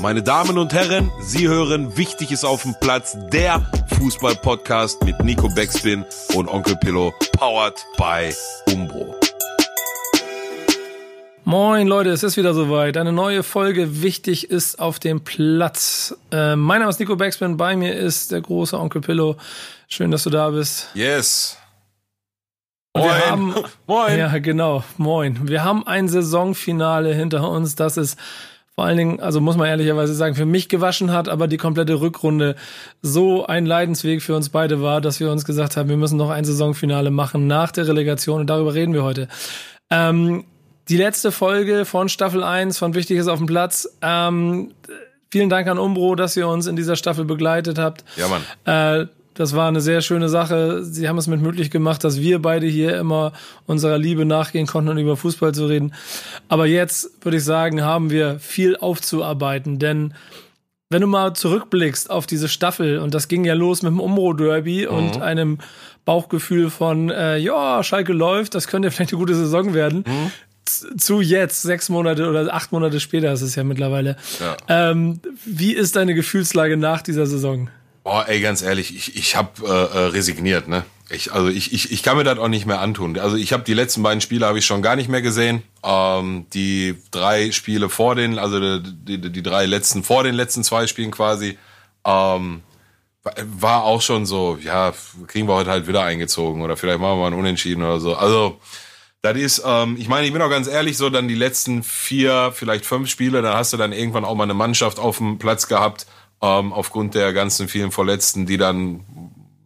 Meine Damen und Herren, Sie hören Wichtig ist auf dem Platz, der Fußball-Podcast mit Nico Beckspin und Onkel Pillow, powered by Umbro. Moin Leute, es ist wieder soweit. Eine neue Folge Wichtig ist auf dem Platz. Äh, mein Name ist Nico Beckspin, bei mir ist der große Onkel Pillow. Schön, dass du da bist. Yes. Und wir haben, moin. Ja, genau. Moin. Wir haben ein Saisonfinale hinter uns, das ist vor allen Dingen, also muss man ehrlicherweise sagen, für mich gewaschen hat, aber die komplette Rückrunde so ein Leidensweg für uns beide war, dass wir uns gesagt haben, wir müssen noch ein Saisonfinale machen nach der Relegation und darüber reden wir heute. Ähm, die letzte Folge von Staffel 1 von Wichtig ist auf dem Platz. Ähm, vielen Dank an Umbro, dass ihr uns in dieser Staffel begleitet habt. Ja, Mann. Äh, das war eine sehr schöne Sache. Sie haben es mit möglich gemacht, dass wir beide hier immer unserer Liebe nachgehen konnten und über Fußball zu reden. Aber jetzt würde ich sagen, haben wir viel aufzuarbeiten, denn wenn du mal zurückblickst auf diese Staffel und das ging ja los mit dem Umbro-Derby mhm. und einem Bauchgefühl von, äh, ja, Schalke läuft, das könnte vielleicht eine gute Saison werden. Mhm zu jetzt, sechs Monate oder acht Monate später ist es ja mittlerweile. Ja. Ähm, wie ist deine Gefühlslage nach dieser Saison? Oh, ey, ganz ehrlich, ich, ich habe äh, äh, resigniert, ne? Ich, also ich, ich, ich kann mir das auch nicht mehr antun. Also ich habe die letzten beiden Spiele habe ich schon gar nicht mehr gesehen. Ähm, die drei Spiele vor den, also die, die, die drei letzten vor den letzten zwei Spielen quasi, ähm, war auch schon so, ja, kriegen wir heute halt wieder eingezogen oder vielleicht machen wir mal ein Unentschieden oder so. Also das ist, ähm, ich meine, ich bin auch ganz ehrlich, so dann die letzten vier, vielleicht fünf Spiele, da hast du dann irgendwann auch mal eine Mannschaft auf dem Platz gehabt, ähm, aufgrund der ganzen vielen Verletzten, die dann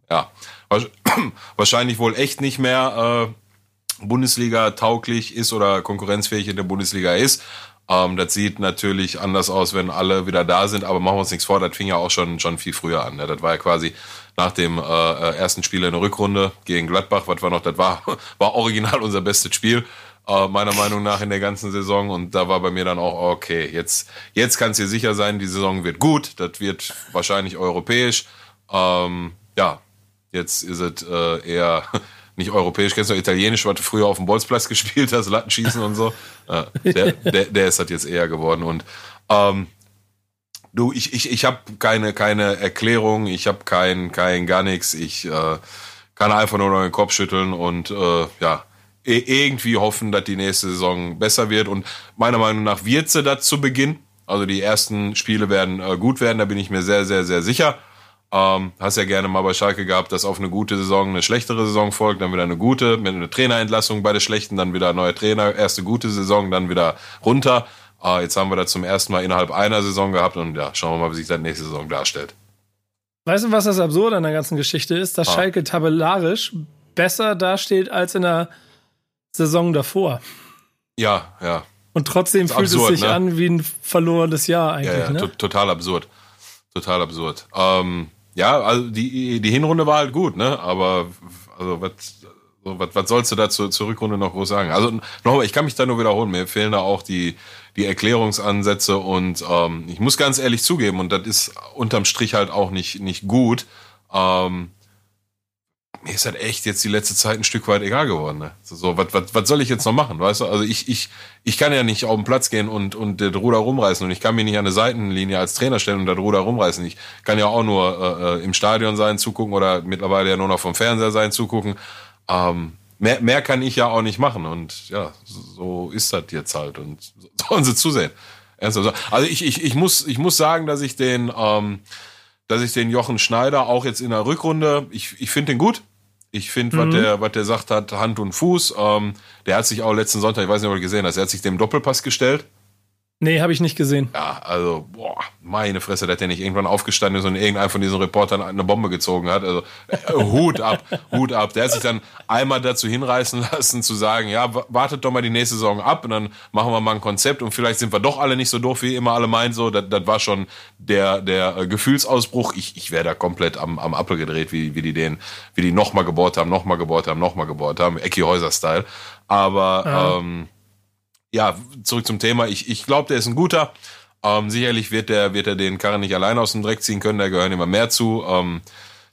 ja wahrscheinlich wohl echt nicht mehr äh, Bundesliga tauglich ist oder konkurrenzfähig in der Bundesliga ist. Ähm, das sieht natürlich anders aus, wenn alle wieder da sind, aber machen wir uns nichts vor, das fing ja auch schon, schon viel früher an. Ne? Das war ja quasi nach dem äh, äh ersten Spiel in der Rückrunde gegen Gladbach, was war noch, das war, war original unser bestes Spiel äh, meiner Meinung nach in der ganzen Saison. Und da war bei mir dann auch, okay, jetzt, jetzt kannst du dir sicher sein, die Saison wird gut, das wird wahrscheinlich europäisch. Ähm, ja, jetzt ist es äh, eher nicht europäisch, kennst du italienisch, was du früher auf dem Bolzplatz gespielt hast, Lattenschießen und so. Äh, der, der, der ist das jetzt eher geworden. Und ähm, du, ich, ich, ich habe keine, keine Erklärung, ich habe kein, kein gar nichts. Ich äh, kann einfach nur noch den Kopf schütteln und äh, ja, irgendwie hoffen, dass die nächste Saison besser wird. Und meiner Meinung nach wird sie das zu Beginn. Also die ersten Spiele werden äh, gut werden, da bin ich mir sehr, sehr, sehr sicher. Ähm, hast ja gerne mal bei Schalke gehabt, dass auf eine gute Saison eine schlechtere Saison folgt, dann wieder eine gute, mit einer Trainerentlassung bei der schlechten, dann wieder ein neuer Trainer, erste gute Saison, dann wieder runter. Äh, jetzt haben wir das zum ersten Mal innerhalb einer Saison gehabt und ja, schauen wir mal, wie sich das nächste Saison darstellt. Weißt du, was das Absurde an der ganzen Geschichte ist? Dass ah. Schalke tabellarisch besser dasteht als in der Saison davor. Ja, ja. Und trotzdem fühlt absurd, es sich ne? an wie ein verlorenes Jahr eigentlich. Ja, ja, ne? total absurd. Total absurd. Ähm, ja, also die, die Hinrunde war halt gut, ne? Aber also was, was, was sollst du da zur, zur Rückrunde noch groß sagen? Also nochmal, ich kann mich da nur wiederholen. Mir fehlen da auch die, die Erklärungsansätze und ähm, ich muss ganz ehrlich zugeben, und das ist unterm Strich halt auch nicht, nicht gut. Ähm, mir ist halt echt jetzt die letzte Zeit ein Stück weit egal geworden. Ne? So, was, was, was soll ich jetzt noch machen, weißt du? Also ich, ich, ich kann ja nicht auf den Platz gehen und, und das Ruder rumreißen und ich kann mich nicht an eine Seitenlinie als Trainer stellen und das Ruder rumreißen. Ich kann ja auch nur äh, äh, im Stadion sein, zugucken oder mittlerweile ja nur noch vom Fernseher sein, zugucken. Ähm, mehr, mehr kann ich ja auch nicht machen und ja, so ist das jetzt halt und sollen sie zusehen. Also ich, ich, ich, muss, ich muss sagen, dass ich den, ähm, dass ich den Jochen Schneider auch jetzt in der Rückrunde, ich, ich finde den gut. Ich finde, mhm. was der, was der sagt hat, Hand und Fuß. Ähm, der hat sich auch letzten Sonntag, ich weiß nicht, ob du gesehen hast, er hat sich dem Doppelpass gestellt. Nee, habe ich nicht gesehen. Ja, also, boah, meine Fresse, dass der nicht irgendwann aufgestanden ist und irgendein von diesen Reportern eine Bombe gezogen hat. Also, äh, Hut ab, Hut ab. Der hat sich dann einmal dazu hinreißen lassen, zu sagen, ja, wartet doch mal die nächste Saison ab und dann machen wir mal ein Konzept und vielleicht sind wir doch alle nicht so doof, wie immer alle meinen. So, das, das war schon der, der äh, Gefühlsausbruch. Ich, ich wäre da komplett am, am Appel gedreht, wie, wie die den, wie die nochmal gebohrt haben, nochmal gebohrt haben, nochmal gebohrt haben. Ecki Häuser-Style. Aber, ja. ähm, ja, zurück zum Thema. Ich, ich glaube, der ist ein guter. Ähm, sicherlich wird der, wird er den Karren nicht allein aus dem Dreck ziehen können, da gehören immer mehr zu. Ähm,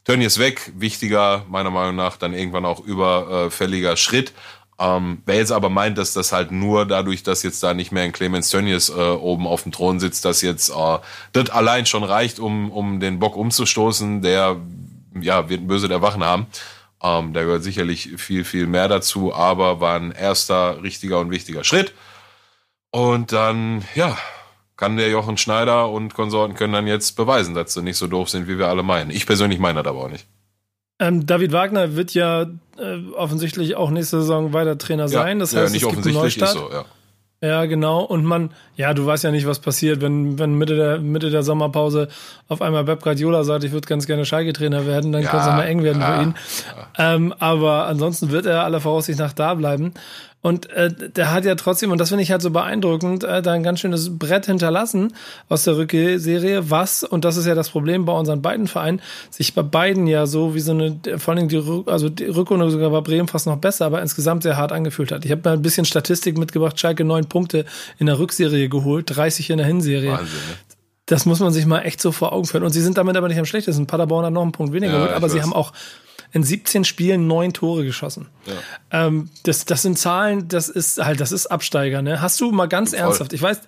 Tönnies ist weg, wichtiger, meiner Meinung nach, dann irgendwann auch überfälliger Schritt. Ähm, wer jetzt aber meint, dass das halt nur dadurch, dass jetzt da nicht mehr ein Clemens Tönnies äh, oben auf dem Thron sitzt, dass jetzt äh, das allein schon reicht, um, um den Bock umzustoßen, der ja, wird ein böse der Wachen haben. Ähm, da gehört sicherlich viel, viel mehr dazu, aber war ein erster richtiger und wichtiger Schritt. Und dann, ja, kann der Jochen Schneider und Konsorten können dann jetzt beweisen, dass sie nicht so doof sind, wie wir alle meinen. Ich persönlich meine das aber auch nicht. Ähm, David Wagner wird ja äh, offensichtlich auch nächste Saison weiter Trainer sein. Das heißt, ja, nicht es gibt offensichtlich ist so, ja. Ja, genau. Und man, ja, du weißt ja nicht, was passiert, wenn, wenn Mitte der, Mitte der Sommerpause auf einmal Pep Guardiola sagt, ich würde ganz gerne Schalke-Trainer werden, dann ja, könnte es mal eng werden ja, für ihn. Ja. Ähm, aber ansonsten wird er aller Voraussicht nach da bleiben. Und äh, der hat ja trotzdem, und das finde ich halt so beeindruckend, äh, da ein ganz schönes Brett hinterlassen aus der Rückserie, was, und das ist ja das Problem bei unseren beiden Vereinen, sich bei beiden ja so wie so eine, vor allem die, also die Rückrunde sogar bei Bremen fast noch besser, aber insgesamt sehr hart angefühlt hat. Ich habe mal ein bisschen Statistik mitgebracht, Schalke neun Punkte in der Rückserie geholt, 30 in der Hinserie. Wahnsinn, ne? Das muss man sich mal echt so vor Augen führen. Und sie sind damit aber nicht am schlechtesten. Paderborn hat noch einen Punkt weniger ja, geholt, aber sie haben auch in 17 Spielen neun Tore geschossen. Ja. Ähm, das, das sind Zahlen, das ist halt, das ist Absteiger. Ne? Hast du mal ganz Voll. ernsthaft, ich weiß,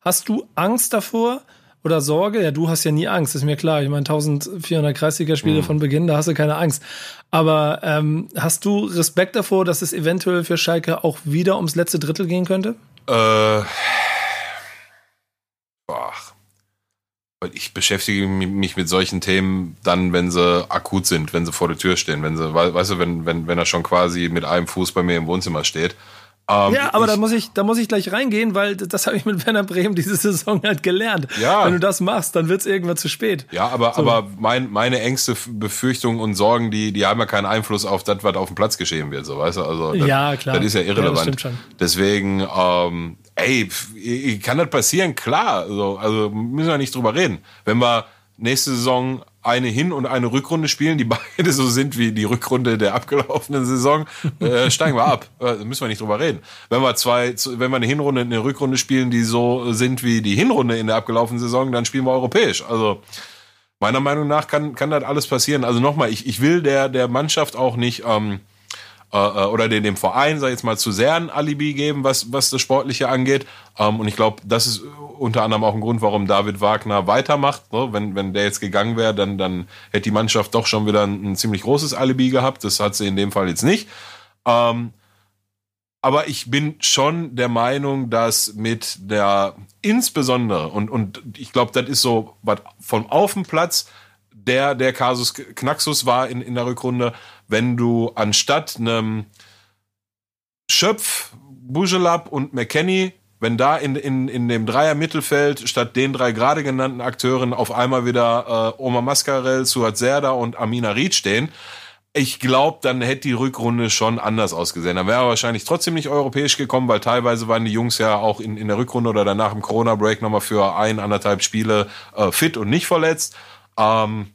hast du Angst davor oder Sorge? Ja, du hast ja nie Angst, ist mir klar. Ich meine, 1400 Kreisligaspiele mhm. von Beginn, da hast du keine Angst. Aber ähm, hast du Respekt davor, dass es eventuell für Schalke auch wieder ums letzte Drittel gehen könnte? Äh ich beschäftige mich mit solchen Themen dann, wenn sie akut sind, wenn sie vor der Tür stehen, wenn sie, weißt du, wenn, wenn, wenn er schon quasi mit einem Fuß bei mir im Wohnzimmer steht. Ähm, ja, aber ich, da muss ich, da muss ich gleich reingehen, weil das habe ich mit Werner Bremen diese Saison halt gelernt. Ja. Wenn du das machst, dann wird es irgendwann zu spät. Ja, aber, so. aber mein, meine Ängste, Befürchtungen und Sorgen, die, die haben ja keinen Einfluss auf das, was auf dem Platz geschehen wird, so weißt du. Also das, ja, klar. Das ist ja irrelevant. Ja. Deswegen, ähm, ey, kann das passieren? Klar. Also, also müssen wir nicht drüber reden. Wenn wir nächste Saison eine Hin- und eine Rückrunde spielen, die beide so sind wie die Rückrunde der abgelaufenen Saison, äh, steigen wir ab. Äh, müssen wir nicht drüber reden. Wenn wir zwei, wenn wir eine Hinrunde und eine Rückrunde spielen, die so sind wie die Hinrunde in der abgelaufenen Saison, dann spielen wir europäisch. Also meiner Meinung nach kann, kann das alles passieren. Also nochmal, ich, ich will der, der Mannschaft auch nicht ähm, äh, äh, oder den, dem Verein, sag ich jetzt mal, zu sehr ein Alibi geben, was, was das Sportliche angeht. Ähm, und ich glaube, das ist unter anderem auch ein Grund, warum David Wagner weitermacht. Ne? Wenn, wenn der jetzt gegangen wäre, dann, dann hätte die Mannschaft doch schon wieder ein, ein, ziemlich großes Alibi gehabt. Das hat sie in dem Fall jetzt nicht. Ähm, aber ich bin schon der Meinung, dass mit der insbesondere, und, und ich glaube, das ist so was vom Auf der, der Kasus Knaxus war in, in der Rückrunde, wenn du anstatt einem Schöpf, Bujelab und McKenny, wenn da in, in, in dem Dreier-Mittelfeld statt den drei gerade genannten Akteuren auf einmal wieder äh, Oma Mascarell, Suat Serda und Amina Ried stehen, ich glaube, dann hätte die Rückrunde schon anders ausgesehen. Dann wäre er wahrscheinlich trotzdem nicht europäisch gekommen, weil teilweise waren die Jungs ja auch in, in der Rückrunde oder danach im Corona-Break nochmal für ein, anderthalb Spiele äh, fit und nicht verletzt. Ähm,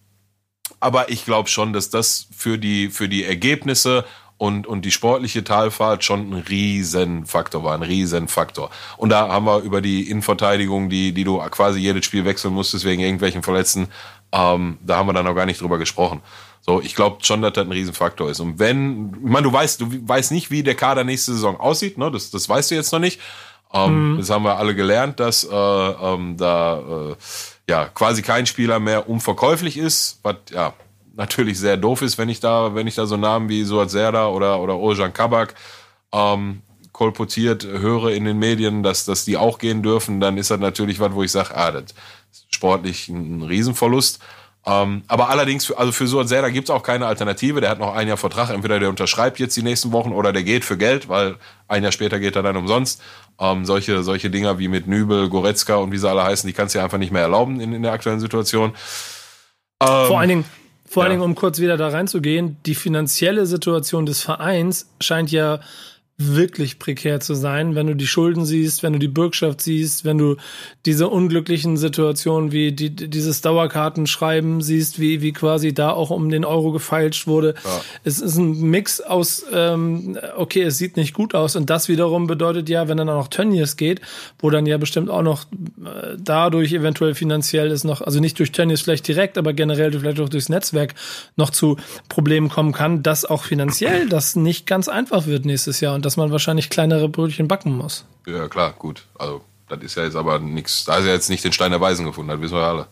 aber ich glaube schon, dass das für die, für die Ergebnisse und, und die sportliche Talfahrt schon ein Riesenfaktor war, ein Riesenfaktor. Und da haben wir über die Innenverteidigung, die, die du quasi jedes Spiel wechseln musstest wegen irgendwelchen Verletzten, ähm, da haben wir dann noch gar nicht drüber gesprochen. So, ich glaube schon, dass das ein Riesenfaktor ist. Und wenn, ich meine, du weißt, du weißt nicht, wie der Kader nächste Saison aussieht, ne? Das, das weißt du jetzt noch nicht. Ähm, mhm. Das haben wir alle gelernt, dass äh, ähm, da äh, ja quasi kein Spieler mehr unverkäuflich ist, was ja natürlich sehr doof ist, wenn ich da, wenn ich da so Namen wie Suat Serda oder oder Ojan Kabak ähm, kolportiert höre in den Medien, dass, dass die auch gehen dürfen, dann ist das natürlich was, wo ich sage, ah, das ist sportlich ein Riesenverlust. Ähm, aber allerdings, für, also für Suat Serda gibt es auch keine Alternative. Der hat noch ein Jahr Vertrag. Entweder der unterschreibt jetzt die nächsten Wochen oder der geht für Geld, weil ein Jahr später geht er dann umsonst. Ähm, solche, solche Dinger wie mit Nübel, Goretzka und wie sie alle heißen, die kannst du dir einfach nicht mehr erlauben in, in der aktuellen Situation. Ähm, vor allen Dingen, vor ja. allen Dingen, um kurz wieder da reinzugehen, die finanzielle Situation des Vereins scheint ja wirklich prekär zu sein, wenn du die Schulden siehst, wenn du die Bürgschaft siehst, wenn du diese unglücklichen Situationen wie die, dieses Dauerkartenschreiben siehst, wie, wie quasi da auch um den Euro gefeilscht wurde. Ja. Es ist ein Mix aus, ähm, okay, es sieht nicht gut aus und das wiederum bedeutet ja, wenn dann auch noch Tönnies geht, wo dann ja bestimmt auch noch äh, dadurch eventuell finanziell ist noch, also nicht durch Tönnies vielleicht direkt, aber generell vielleicht auch durchs Netzwerk noch zu Problemen kommen kann, dass auch finanziell das nicht ganz einfach wird nächstes Jahr und das dass man wahrscheinlich kleinere Brötchen backen muss. Ja, klar, gut. Also, das ist ja jetzt aber nichts. Da ist ja jetzt nicht den Stein der Weisen gefunden, das wissen wir alle.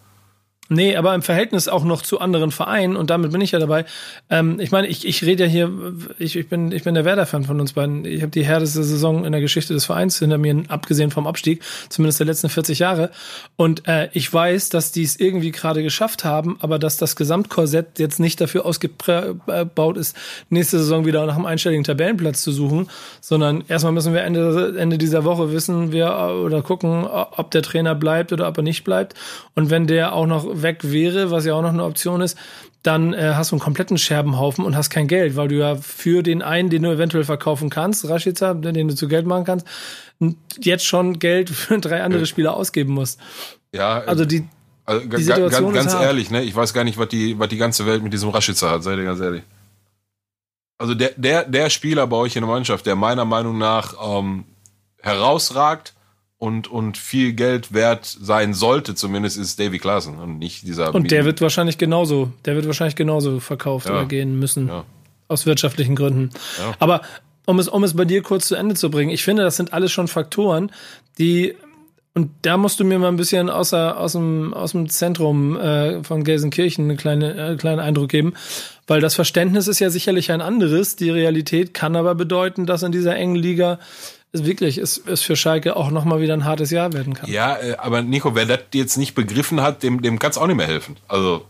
Nee, aber im Verhältnis auch noch zu anderen Vereinen, und damit bin ich ja dabei. Ähm, ich meine, ich, ich rede ja hier, ich, ich bin, ich bin der Werder-Fan von uns beiden. Ich habe die härteste Saison in der Geschichte des Vereins hinter mir, abgesehen vom Abstieg, zumindest der letzten 40 Jahre. Und äh, ich weiß, dass die es irgendwie gerade geschafft haben, aber dass das Gesamtkorsett jetzt nicht dafür ausgebaut ist, nächste Saison wieder nach einem einstelligen Tabellenplatz zu suchen, sondern erstmal müssen wir Ende, Ende dieser Woche wissen wir oder gucken, ob der Trainer bleibt oder ob er nicht bleibt. Und wenn der auch noch weg wäre, was ja auch noch eine Option ist, dann äh, hast du einen kompletten Scherbenhaufen und hast kein Geld, weil du ja für den einen, den du eventuell verkaufen kannst, Rashica, den du zu Geld machen kannst, jetzt schon Geld für drei andere Spieler ausgeben musst. Ja, also die, also die Situation ganz, ganz ehrlich, ne, ich weiß gar nicht, was die, was die ganze Welt mit diesem Rashica hat, seid ihr ganz ehrlich. Also der, der, der Spieler bei euch in der Mannschaft, der meiner Meinung nach ähm, herausragt, und, und viel Geld wert sein sollte, zumindest ist Davy Klaassen und nicht dieser. Und der wird wahrscheinlich genauso, der wird wahrscheinlich genauso verkauft ja. oder gehen müssen. Ja. Aus wirtschaftlichen Gründen. Ja. Aber um es, um es bei dir kurz zu Ende zu bringen, ich finde, das sind alles schon Faktoren, die und da musst du mir mal ein bisschen außer, aus, dem, aus dem Zentrum äh, von Gelsenkirchen einen kleine, äh, kleinen Eindruck geben, weil das Verständnis ist ja sicherlich ein anderes. Die Realität kann aber bedeuten, dass in dieser engen Liga wirklich ist, es für Schalke auch nochmal wieder ein hartes Jahr werden kann. Ja, äh, aber Nico, wer das jetzt nicht begriffen hat, dem, dem kann es auch nicht mehr helfen. Also,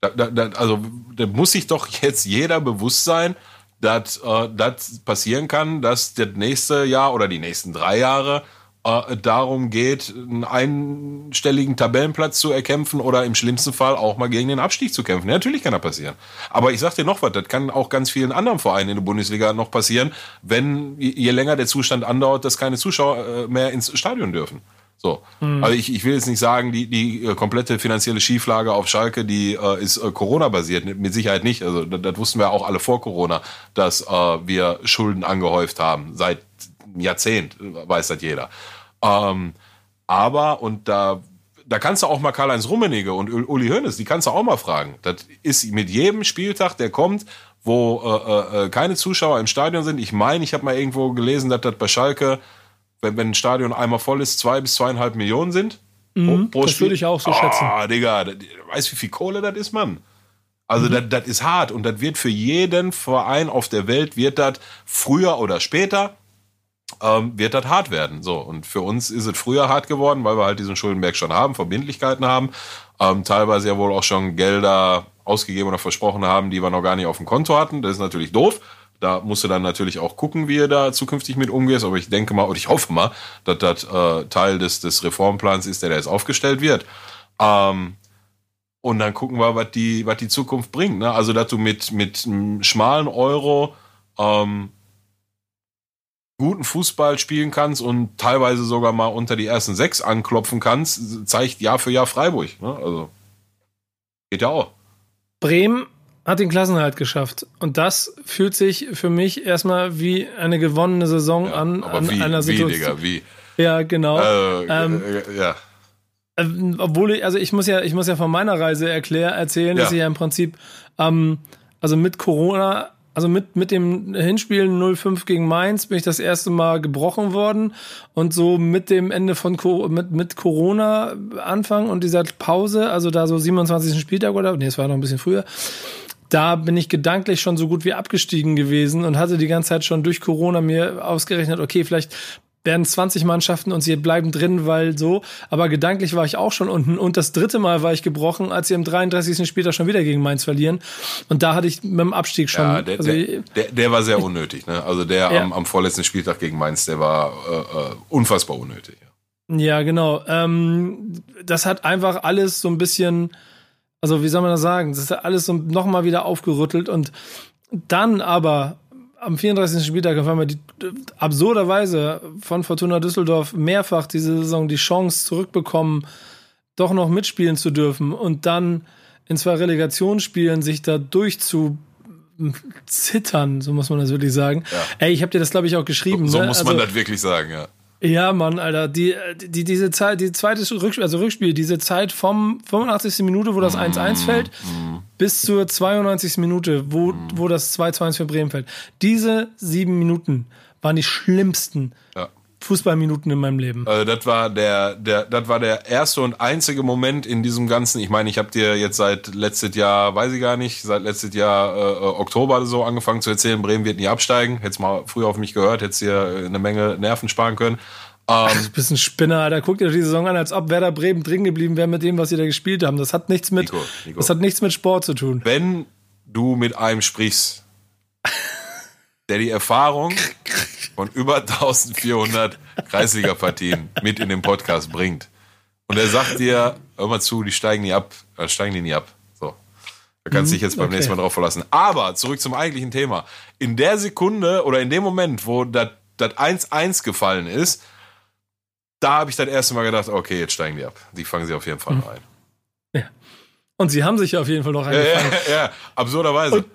da, da, also, da muss sich doch jetzt jeder bewusst sein, dass äh, das passieren kann, dass das nächste Jahr oder die nächsten drei Jahre äh, darum geht, einen einstelligen Tabellenplatz zu erkämpfen oder im schlimmsten Fall auch mal gegen den Abstieg zu kämpfen. Ja, natürlich kann das passieren. Aber ich sag dir noch was, das kann auch ganz vielen anderen Vereinen in der Bundesliga noch passieren, wenn je länger der Zustand andauert, dass keine Zuschauer äh, mehr ins Stadion dürfen. So. Mhm. Also ich, ich will jetzt nicht sagen, die, die äh, komplette finanzielle Schieflage auf Schalke, die äh, ist äh, Corona-basiert. Mit Sicherheit nicht. Also das, das wussten wir auch alle vor Corona, dass äh, wir Schulden angehäuft haben. Seit Jahrzehnt weiß das jeder. Ähm, aber, und da, da kannst du auch mal Karl-Heinz Rummenigge und Uli Hoeneß, die kannst du auch mal fragen. Das ist mit jedem Spieltag, der kommt, wo äh, äh, äh keine Zuschauer im Stadion sind. Ich meine, ich habe mal irgendwo gelesen, dass das bei Schalke, wenn, wenn ein Stadion einmal voll ist, zwei bis zweieinhalb Millionen sind. Mhm, pro, pro das würde ich auch so oh, schätzen. Ah, Digga, weißt du, wie viel Kohle das ist, Mann? Also mhm. das ist hart und das wird für jeden Verein auf der Welt, wird das früher oder später ähm, wird das hart werden. So, und für uns ist es früher hart geworden, weil wir halt diesen Schuldenberg schon haben, Verbindlichkeiten haben, ähm, teilweise ja wohl auch schon Gelder ausgegeben oder versprochen haben, die wir noch gar nicht auf dem Konto hatten. Das ist natürlich doof. Da musst du dann natürlich auch gucken, wie du da zukünftig mit umgehst. Aber ich denke mal und ich hoffe mal, dass das äh, Teil des, des Reformplans ist, der da jetzt aufgestellt wird. Ähm, und dann gucken wir, was die, was die Zukunft bringt. Ne? Also, dass du mit, mit einem schmalen Euro ähm, guten Fußball spielen kannst und teilweise sogar mal unter die ersten sechs anklopfen kannst, zeigt Jahr für Jahr Freiburg. Ne? Also geht ja auch. Bremen hat den Klassenhalt geschafft. Und das fühlt sich für mich erstmal wie eine gewonnene Saison ja, an, an wie, einer Situation. Wie, Digga, wie? Ja, genau. Äh, ähm, ja. Äh, obwohl ich, also ich muss ja, ich muss ja von meiner Reise erklären, erzählen, ja. dass ich ja im Prinzip, ähm, also mit Corona also mit, mit dem Hinspiel 0-5 gegen Mainz bin ich das erste Mal gebrochen worden und so mit dem Ende von mit, mit Corona Anfang und dieser Pause, also da so 27. Spieltag oder, nee, es war noch ein bisschen früher, da bin ich gedanklich schon so gut wie abgestiegen gewesen und hatte die ganze Zeit schon durch Corona mir ausgerechnet, okay, vielleicht werden 20 Mannschaften und sie bleiben drin, weil so. Aber gedanklich war ich auch schon unten. Und das dritte Mal war ich gebrochen, als sie im 33. Spieltag schon wieder gegen Mainz verlieren. Und da hatte ich mit dem Abstieg schon. Ja, der, also, der, der, der, war sehr unnötig. Ne? Also der ja. am, am vorletzten Spieltag gegen Mainz, der war äh, äh unfassbar unnötig. Ja, genau. Ähm, das hat einfach alles so ein bisschen, also wie soll man das sagen? Das hat alles so nochmal wieder aufgerüttelt und dann aber am 34. Spieltag auf einmal die, absurderweise von Fortuna Düsseldorf mehrfach diese Saison die Chance zurückbekommen, doch noch mitspielen zu dürfen und dann in zwei Relegationsspielen sich da durchzu zittern, so muss man das wirklich sagen. Ja. Ey, ich habe dir das glaube ich auch geschrieben. So, so ne? muss man also, das wirklich sagen, ja. Ja, Mann, Alter, die, die, diese Zeit, die zweite Rückspiel, also Rückspiel, diese Zeit vom 85. Minute, wo das 1-1 mm, fällt, bis zur 92. Minute, wo, mm. wo das 2-2 für Bremen fällt. Diese sieben Minuten waren die schlimmsten Ja. Fußballminuten in meinem Leben. Also das war der, der, das war der erste und einzige Moment in diesem ganzen. Ich meine, ich habe dir jetzt seit letztes Jahr, weiß ich gar nicht, seit letztes Jahr äh, Oktober oder so angefangen zu erzählen, Bremen wird nie absteigen. Hättest mal früher auf mich gehört, hättest dir eine Menge Nerven sparen können. Ähm, Du bist ein Spinner, Alter. Guck dir die Saison an, als ob Werder Bremen drin geblieben wäre mit dem, was sie da gespielt haben. Das hat nichts mit, Nico, Nico. das hat nichts mit Sport zu tun. wenn du mit einem sprichst, der die Erfahrung von über 1400 Kreisliga-Partien mit in den Podcast bringt und er sagt dir, hör mal zu, die steigen nie ab, äh, steigen die nie ab. So. Da kannst du dich jetzt beim okay. nächsten Mal drauf verlassen. Aber zurück zum eigentlichen Thema. In der Sekunde oder in dem Moment, wo das das 1-1 gefallen ist, da habe ich das erste Mal gedacht, okay, jetzt steigen die ab. Die fangen sie auf jeden Fall noch ein. Und sie haben sich ja auf jeden Fall noch Ja, ja, eingefangen. ja, absurderweise. Und-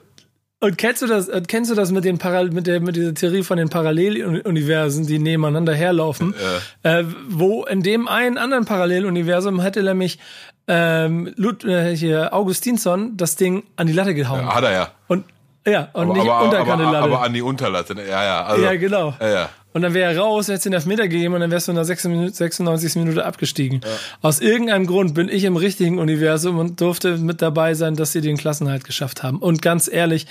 Und kennst du das, äh, kennst du das mit den Paral mit der, mit dieser Theorie von den Paralleluniversen, die nebeneinander herlaufen? Äh, wo in dem einen anderen Paralleluniversum hätte nämlich ähm, Lud, äh, hier Augustinsson das Ding an die Latte gehauen. Hat er ja. Und ja, und aber, nicht aber, unterkante aber, Latte. aber an die Unterlatte. ne? Ja, ja. Also, ja, genau. Ja, ja. Und dann wäre er raus, hätte es den Elfmeter gegeben und dann wärst du in der 96. 96. Minute abgestiegen. Aus irgendeinem Grund bin ich im richtigen Universum und durfte mit dabei sein, dass sie den Klassenhalt geschafft haben. Und ganz ehrlich,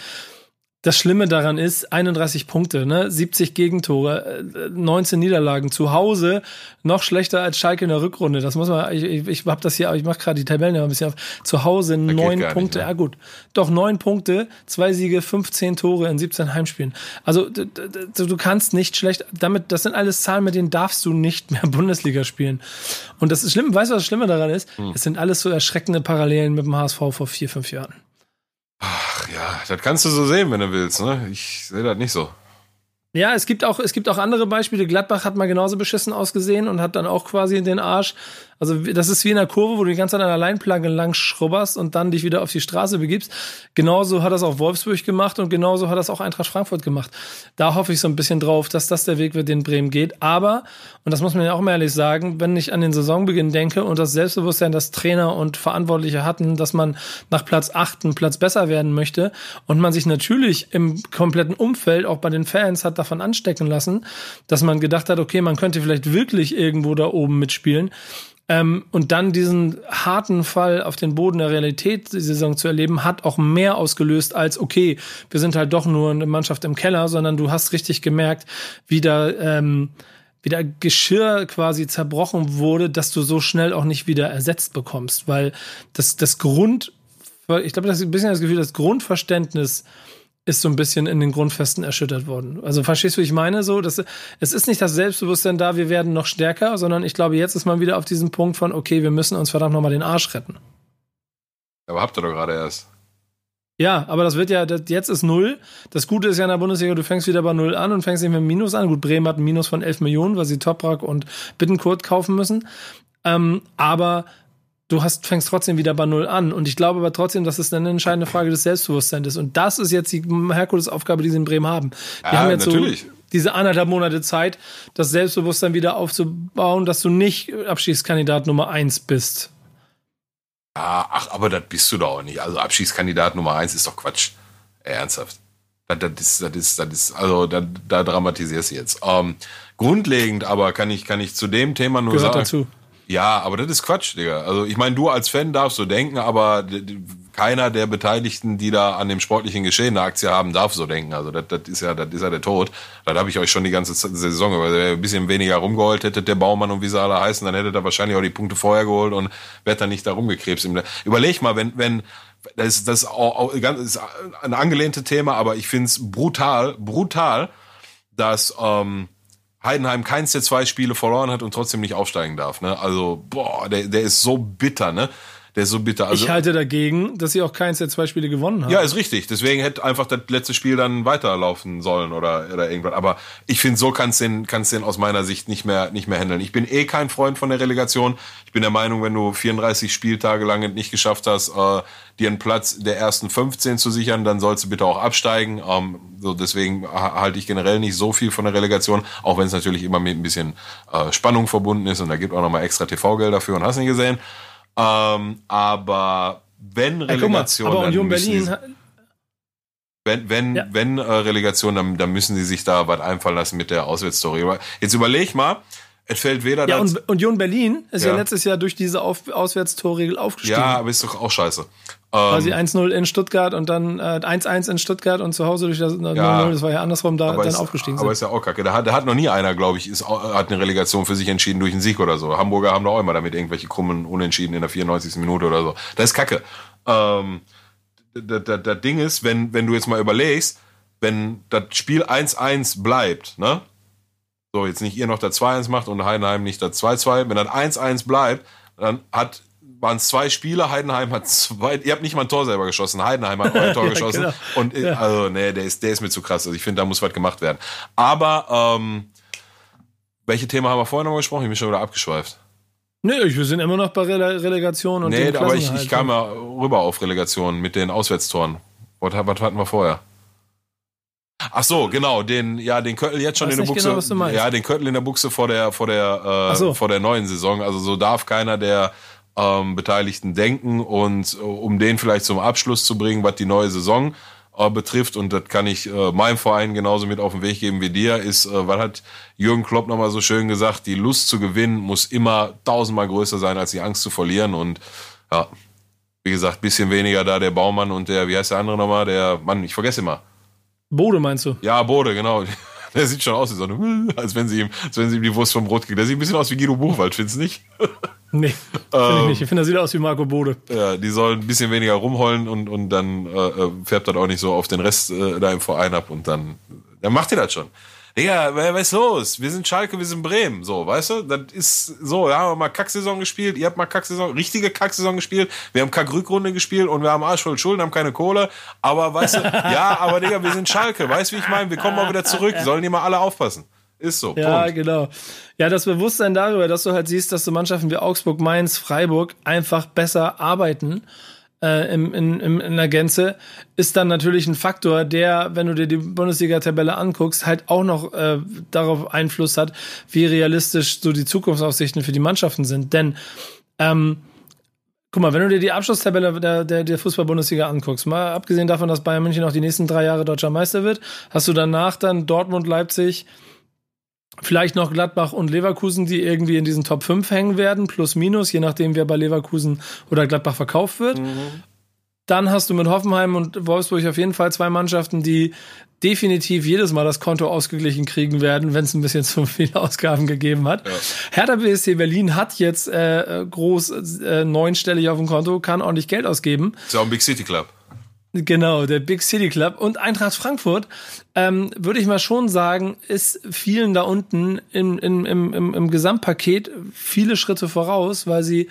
das Schlimme daran ist, 31 Punkte, ne? 70 Gegentore, äh, 19 Niederlagen zu Hause, noch schlechter als Schalke in der Rückrunde. Das muss man, ich, ich, ich hab das hier, ich mache gerade die Tabellen ja ein bisschen auf. Zu Hause neun nicht, Punkte, ne? ja gut. Doch neun Punkte, zwei Siege, 15 Tore in 17 Heimspielen. Also du kannst nicht schlecht, damit, das sind alles Zahlen, mit denen darfst du nicht mehr Bundesliga spielen. Und das ist schlimm, weißt du, was das Schlimme daran ist? Hm. Es sind alles so erschreckende Parallelen mit dem HSV vor vier, fünf Jahren. Ach ja, das kannst du so sehen, wenn du willst. Ne? Ich sehe das nicht so. Ja, es gibt auch, es gibt auch andere Beispiele. Gladbach hat mal genauso beschissen ausgesehen und hat dann auch quasi in den Arsch. Also, das ist wie in der Kurve, wo du die ganze Zeit an der Leinplanke lang schrubberst und dann dich wieder auf die Straße begibst. Genauso hat das auch Wolfsburg gemacht und genauso hat das auch Eintracht Frankfurt gemacht. Da hoffe ich so ein bisschen drauf, dass das der Weg wird, den Bremen geht. Aber, und das muss man ja auch mal ehrlich sagen, wenn ich an den Saisonbeginn denke und das Selbstbewusstsein, das Trainer und Verantwortliche hatten, dass man nach Platz 8 einen Platz besser werden möchte und man sich natürlich im kompletten Umfeld, auch bei den Fans, hat davon anstecken lassen, dass man gedacht hat, okay, man könnte vielleicht wirklich irgendwo da oben mitspielen. Ähm, und dann diesen harten Fall auf den Boden der Realität die Saison zu erleben, hat auch mehr ausgelöst als, okay, wir sind halt doch nur eine Mannschaft im Keller, sondern du hast richtig gemerkt, wie da, ähm, wie da Geschirr quasi zerbrochen wurde, dass du so schnell auch nicht wieder ersetzt bekommst. Weil das, das Grund, ich glaube, das ist ein bisschen das Gefühl, das Grundverständnis ist so ein bisschen in den Grundfesten erschüttert worden. Also verstehst du, wie ich meine? So, dass, es ist nicht das Selbstbewusstsein da, wir werden noch stärker, sondern ich glaube, jetzt ist man wieder auf diesem Punkt von, okay, wir müssen uns verdammt nochmal den Arsch retten. Aber habt ihr doch gerade erst. Ja, aber das wird ja, das, jetzt ist null. Das Gute ist ja in der Bundesliga, du fängst wieder bei null an und fängst nicht mit einem Minus an. Gut, Bremen hat ein Minus von 11 Millionen, weil sie Toprak und Bittenkurt kaufen müssen. Ähm, aber du hast, fängst trotzdem wieder bei null an. Und ich glaube aber trotzdem, dass es eine entscheidende Frage des Selbstbewusstseins ist. Und das ist jetzt die Herkulesaufgabe, die sie in Bremen haben. Die Ja, haben jetzt natürlich. so diese anderthalb Monate Zeit, das Selbstbewusstsein wieder aufzubauen, dass du nicht Abschiedskandidat Nummer eins bist. Ah, ach, aber das bist du doch auch nicht. Also Abschiedskandidat Nummer eins ist doch Quatsch. Ernsthaft. Das, das ist, das ist, das ist, also da, da dramatisierst du jetzt. Ähm, grundlegend aber kann ich, kann ich zu dem Thema nur Gehört sagen. dazu. Ja, aber das ist Quatsch, Digga. Also ich meine, du als Fan darfst so denken, aber keiner der Beteiligten, die da an dem sportlichen Geschehen eine Aktie haben, darf so denken. Also das, das ist ja, das ist ja der Tod. Das habe ich euch schon die ganze Saison über. Ein bisschen weniger rumgeholt hättet, der Baumann und wie sie alle heißen, dann hättet ihr wahrscheinlich auch die Punkte vorher geholt und wärt dann nicht da rumgekrebst. Überleg mal, wenn, wenn, das ist, das ist auch, ganz, ist ein angelehntes Thema, aber ich find's brutal, brutal, dass ähm, Heidenheim keins der zwei Spiele verloren hat und trotzdem nicht aufsteigen darf. Ne? Also, boah, der, der ist so bitter, ne? Der ist so bitter. Also, ich halte dagegen, dass sie auch keins der zwei Spiele gewonnen haben. ja, ist richtig. Deswegen hätte einfach das letzte Spiel dann weiterlaufen sollen oder, oder irgendwas. Aber ich finde, so kannst du den, kannst den aus meiner Sicht nicht mehr, nicht mehr handeln. Ich bin eh kein Freund von der Relegation. Ich bin der Meinung, wenn du 34 Spieltage lang nicht geschafft hast, äh, dir einen Platz der ersten 15 zu sichern, dann sollst du bitte auch absteigen. Ähm, so deswegen ha- halte ich generell nicht so viel von der Relegation, auch wenn es natürlich immer mit ein bisschen äh, Spannung verbunden ist und da gibt auch nochmal extra TV-Geld dafür und hast nicht gesehen. Ähm, aber wenn Ey, guck mal, Relegation, aber dann Union Berlin, Wenn, wenn, Ja. wenn äh, Relegation, dann, dann müssen sie sich da was einfallen lassen mit der Auswärtsstory. Jetzt überleg mal, es fällt weder Ja, das. und Union Berlin ist ja, Ja. letztes Jahr durch diese Auf Auswärtstorregel aufgestiegen. Ja, aber ist doch auch scheiße. Quasi Ähm, 1-0 in Stuttgart und dann äh, 1-1 in Stuttgart und zu Hause durch das 0-0, Ja. das war ja andersrum, da aber dann ist, aufgestiegen aber sind. ist ja auch kacke. Da hat, da hat noch nie einer, glaube ich, ist, hat eine Relegation für sich entschieden durch einen Sieg oder so. Hamburger haben doch auch immer damit irgendwelche krummen Unentschieden in der 94. Minute oder so. Das ist kacke. Ähm, das, das, das Ding ist, wenn, wenn du jetzt mal überlegst, wenn das Spiel 1-1 bleibt, ne? So, jetzt nicht ihr noch das 2-1 macht und Heidenheim nicht das 2-2. Wenn das 1-1 bleibt, dann hat waren es zwei Spiele, Heidenheim hat zwei, ihr habt nicht mal ein Tor selber geschossen, Heidenheim hat ein Tor Ja, geschossen. genau. Und äh, Ja. also, nee, der ist, der ist mir zu krass. Also ich finde, da muss was gemacht werden. Aber ähm, welche Themen haben wir vorher noch mal gesprochen? Ich bin schon wieder abgeschweift. Nee, wir sind immer noch bei Rele Relegation und nee, aber ich, ich kam ja rüber auf Relegation mit den Auswärtstoren. Was, was hatten wir vorher? Ach so, genau, den, ja, den Köttel jetzt schon Weiß in der Buchse. genau, ja, den Köttel in der Buchse vor der, vor der, äh, so. vor der neuen Saison. Also so darf keiner der ähm, Beteiligten denken und äh, um den vielleicht zum Abschluss zu bringen, was die neue Saison äh, betrifft, und das kann ich äh, meinem Verein genauso mit auf den Weg geben wie dir, ist, äh, was hat Jürgen Klopp nochmal so schön gesagt, die Lust zu gewinnen muss immer tausendmal größer sein als die Angst zu verlieren und ja, wie gesagt, bisschen weniger da der Baumann und der, wie heißt der andere nochmal, der Mann, ich vergesse immer. Bode meinst du? Ja, Bode, genau. Der sieht schon aus wie so eine, als wenn sie ihm, als wenn sie ihm die Wurst vom Brot kriegt. Der sieht ein bisschen aus wie Guido Buchwald, findest du nicht? Nee, finde ich nicht. Ich finde, er sieht aus wie Marco Bode. Ja, die sollen ein bisschen weniger rumheulen und, und dann äh, äh, färbt das auch nicht so auf den Rest äh, da im Verein ab und dann, dann macht ihr das schon. Digga, was ist los? Wir sind Schalke, wir sind Bremen. So, weißt du? Das ist so, ja, haben wir mal Kacksaison gespielt, ihr habt mal Kacksaison, richtige Kacksaison gespielt, wir haben Kackrückrunde gespielt und wir haben Arsch voll Schulden, haben keine Kohle. Aber weißt du, ja, aber Digga, wir sind Schalke, weißt du, wie ich meine? Wir kommen mal wieder zurück, sollen die mal alle aufpassen. Ist so, Ja, Punkt. genau. Ja, das Bewusstsein darüber, dass du halt siehst, dass so Mannschaften wie Augsburg, Mainz, Freiburg einfach besser arbeiten äh, im, in, im, in der Gänze, ist dann natürlich ein Faktor, der, wenn du dir die Bundesliga-Tabelle anguckst, halt auch noch äh, darauf Einfluss hat, wie realistisch so die Zukunftsaussichten für die Mannschaften sind. Denn ähm, Guck mal, wenn du dir die Abschlusstabelle der, der, der Fußball-Bundesliga anguckst, mal abgesehen davon, dass Bayern München auch die nächsten drei Jahre deutscher Meister wird, hast du danach dann Dortmund, Leipzig, vielleicht noch Gladbach und Leverkusen, die irgendwie in diesen Top 5 hängen werden, plus minus, je nachdem, wer bei Leverkusen oder Gladbach verkauft wird. Dann hast du mit Hoffenheim und Wolfsburg auf jeden Fall zwei Mannschaften, die definitiv jedes Mal das Konto ausgeglichen kriegen werden, wenn es ein bisschen zu viele Ausgaben gegeben hat. Hertha BSC Berlin hat jetzt äh, groß äh, neunstellig auf dem Konto, kann ordentlich Geld ausgeben. Ist ja auch ein Big City Club. Genau, der Big City Club und Eintracht Frankfurt, ähm, würde ich mal schon sagen, ist vielen da unten im, im, im, im, im Gesamtpaket viele Schritte voraus, weil sie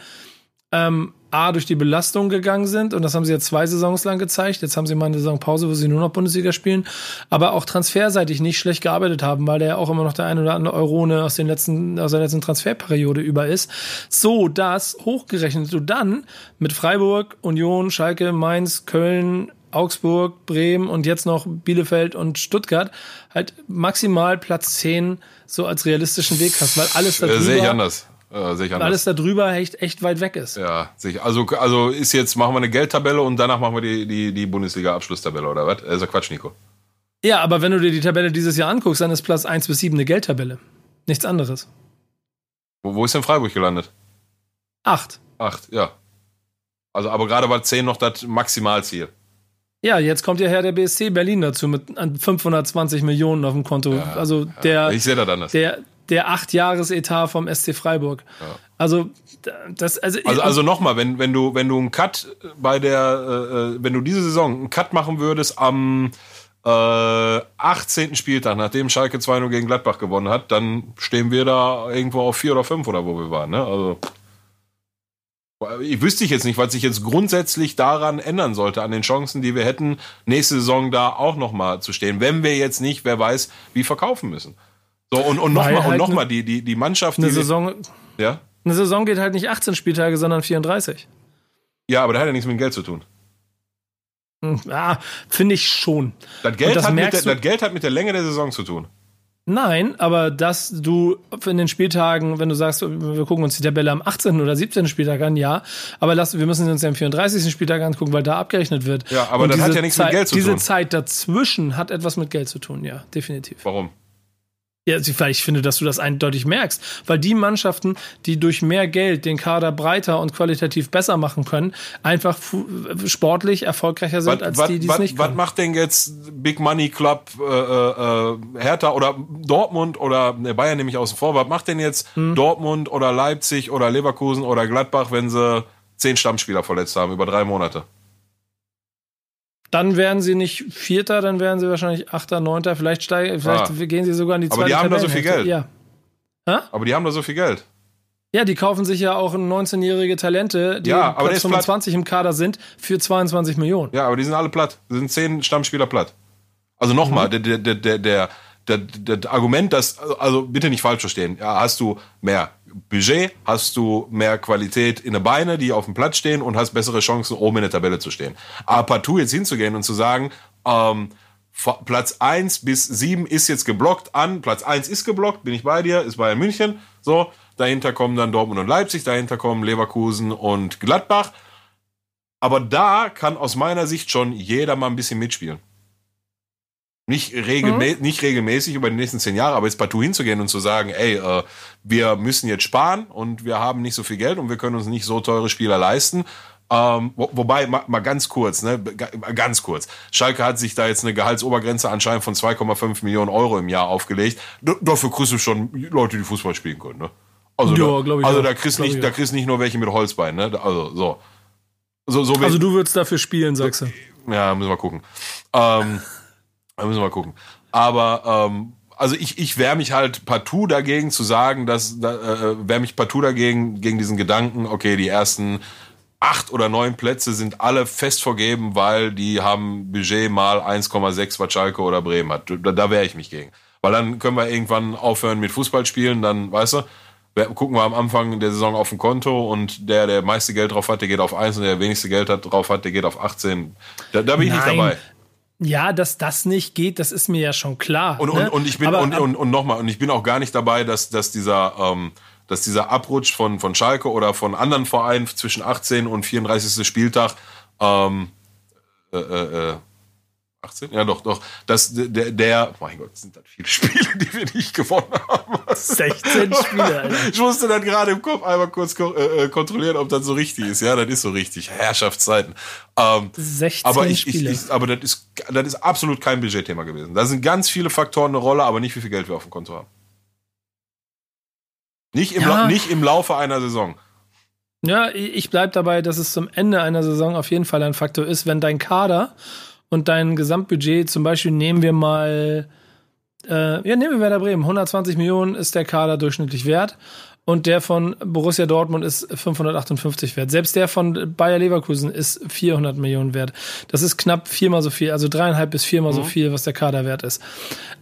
ähm, A, durch die Belastung gegangen sind und das haben sie jetzt zwei Saisons lang gezeigt. Jetzt haben sie mal eine Saisonpause, wo sie nur noch Bundesliga spielen, aber auch transferseitig nicht schlecht gearbeitet haben, weil da ja auch immer noch der ein oder andere Eurone aus, den letzten, aus der letzten Transferperiode über ist. So, dass hochgerechnet du dann mit Freiburg, Union, Schalke, Mainz, Köln, Augsburg, Bremen und jetzt noch Bielefeld und Stuttgart halt maximal Platz 10 so als realistischen Weg hast, weil alles Äh, darüber, sehe ich anders. Äh, sehe ich anders. alles darüber echt, echt weit weg ist. Ja, sicher. Also, also ist jetzt, machen wir eine Geldtabelle und danach machen wir die, die, die Bundesliga-Abschlusstabelle, oder was? Also Quatsch, Nico. Ja, aber wenn du dir die Tabelle dieses Jahr anguckst, dann ist Platz 1 bis 7 eine Geldtabelle. Nichts anderes. Wo, wo ist denn Freiburg gelandet? 8. Acht, ja. Also, aber gerade war 10 noch das Maximalziel. Ja, jetzt kommt ja her der BSC Berlin dazu mit an 520 Millionen auf dem Konto. also der, Ich sehe das anders. der, der 8-Jahres-Etat vom SC Freiburg. Also, das, also, Also, also nochmal, wenn, wenn du, wenn du einen Cut bei der, äh, äh, wenn du diese Saison einen Cut machen würdest am äh, 18. Spieltag, nachdem Schalke 2-0 gegen Gladbach gewonnen hat, dann stehen wir da irgendwo auf 4 oder 5 oder wo wir waren, ne? Also. Ich wüsste ich jetzt nicht, was sich jetzt grundsätzlich daran ändern sollte, an den Chancen, die wir hätten, nächste Saison da auch nochmal zu stehen. Wenn wir jetzt nicht, wer weiß, wie verkaufen müssen. So, und, und nochmal, und halt nochmal, ne- die, die, die Mannschaft, die. eine wir- Saison, ja? eine Saison geht halt nicht 18 Spieltage, sondern 34. ja, aber das hat ja nichts mit dem Geld zu tun. Hm, Ja, finde ich schon. Das Geld, das hat mit der, das Geld hat mit der Länge der Saison zu tun. Nein, aber dass du in den Spieltagen, wenn du sagst, wir gucken uns die Tabelle am 18. oder 17. Spieltag an, ja, aber lass, wir müssen uns ja am 34. Spieltag angucken, weil da abgerechnet wird. Ja, aber Und das hat diese ja nichts Zeit, mit Geld zu diese tun. Zeit dazwischen hat etwas mit Geld zu tun, ja, definitiv. Warum? Ja, ich finde, dass du das eindeutig merkst, weil die Mannschaften, die durch mehr Geld den Kader breiter und qualitativ besser machen können, einfach sportlich erfolgreicher sind als die, die es nicht was können. macht denn jetzt Big Money Club äh, äh, Hertha oder Dortmund oder ne, Bayern nehme ich außen vor, was macht denn jetzt Hm. Dortmund oder Leipzig oder Leverkusen oder Gladbach, wenn sie zehn Stammspieler verletzt haben über drei Monate? Dann wären sie nicht Vierter, dann wären sie wahrscheinlich Achter, Neunter, vielleicht steigen, vielleicht Ah. gehen sie sogar in die Aber zweite die haben da so viel Tabellenhälfte. Ja. Aber die haben da so viel Geld. Ja, die kaufen sich ja auch 19-jährige Talente, die Ja, aber der Platz ist platt. 25 im Kader sind, für 22 Millionen. Ja, aber die sind alle platt. Die sind zehn Stammspieler platt. Also nochmal, Mhm. der, der, der, der, der, der, der Argument, dass, also bitte nicht falsch verstehen, ja, hast du mehr Budget, hast du mehr Qualität in den Beine, die auf dem Platz stehen und hast bessere Chancen, oben in der Tabelle zu stehen. Aber partout jetzt hinzugehen und zu sagen, ähm, Platz 1 bis 7 ist jetzt geblockt an, Platz 1 ist geblockt, bin ich bei dir, ist Bayern München, so, dahinter kommen dann Dortmund und Leipzig, dahinter kommen Leverkusen und Gladbach. Aber da kann aus meiner Sicht schon jeder mal ein bisschen mitspielen. Nicht, regelmä nicht regelmäßig über die nächsten zehn Jahre, aber jetzt partout hinzugehen und zu sagen, ey, äh, wir müssen jetzt sparen und wir haben nicht so viel Geld und wir können uns nicht so teure Spieler leisten. Ähm, wo, wobei, mal, mal ganz kurz, ne, ga- ganz kurz. Schalke hat sich da jetzt eine Gehaltsobergrenze anscheinend von 2,5 Millionen Euro im Jahr aufgelegt. D dafür kriegst du schon Leute, die Fußball spielen können, ne? Also, Ja, da, also auch. da kriegst nicht, ich da kriegst nicht nur welche mit Holzbein, ne? Also, so. So, so Also du würdest dafür spielen, sagst du. ja, müssen wir gucken. Ähm, da müssen wir mal gucken. Aber ähm, also ich, ich wehre mich halt partout dagegen zu sagen, dass da, äh, wehre mich partout dagegen gegen diesen Gedanken, okay, die ersten acht oder neun Plätze sind alle fest vergeben, weil die haben Budget mal 1,6, was Schalke oder Bremen hat. Da, da wehre ich mich gegen. Weil dann können wir irgendwann aufhören mit Fußball spielen, dann, weißt du, wir- gucken wir am Anfang der Saison auf ein Konto und der, der meiste Geld drauf hat, der geht auf 1 und der wenigste Geld hat, drauf hat, der geht auf 18. Da, da bin ich nicht Nein. dabei. Ja, dass das nicht geht, das ist mir ja schon klar. Und, ne? und, und ich bin Aber- und, und, und nochmal, und ich bin auch gar nicht dabei, dass, dass dieser, ähm, dass dieser Abrutsch von, von Schalke oder von anderen Vereinen zwischen 18 und 34. Spieltag, ähm, äh, äh, äh, 18? Ja, doch, doch, dass der, der, mein Gott, sind das viele Spiele, die wir nicht gewonnen haben. 16 Spiele, Alter. Ich musste dann gerade im Kopf einmal kurz äh, äh, kontrollieren, ob das so richtig ist. Ja, das ist so richtig. Herrschaftszeiten. Ähm, 16 aber ich, ich, Spiele. ich, aber das ist, das ist absolut kein Budgetthema gewesen. Da sind ganz viele Faktoren eine Rolle, aber nicht wie viel Geld wir auf dem Konto haben. Nicht im, Ja. Nicht im Laufe einer Saison. Ja, ich ich bleib dabei, dass es zum Ende einer Saison auf jeden Fall ein Faktor ist, wenn dein Kader und dein Gesamtbudget, zum Beispiel nehmen wir mal, äh, ja, nehmen wir Werder Bremen, 120 Millionen ist der Kader durchschnittlich wert und der von Borussia Dortmund ist 558 wert. Selbst der von Bayer Leverkusen ist 400 Millionen wert. Das ist knapp viermal so viel, also dreieinhalb bis viermal so viel, was der Kader wert ist.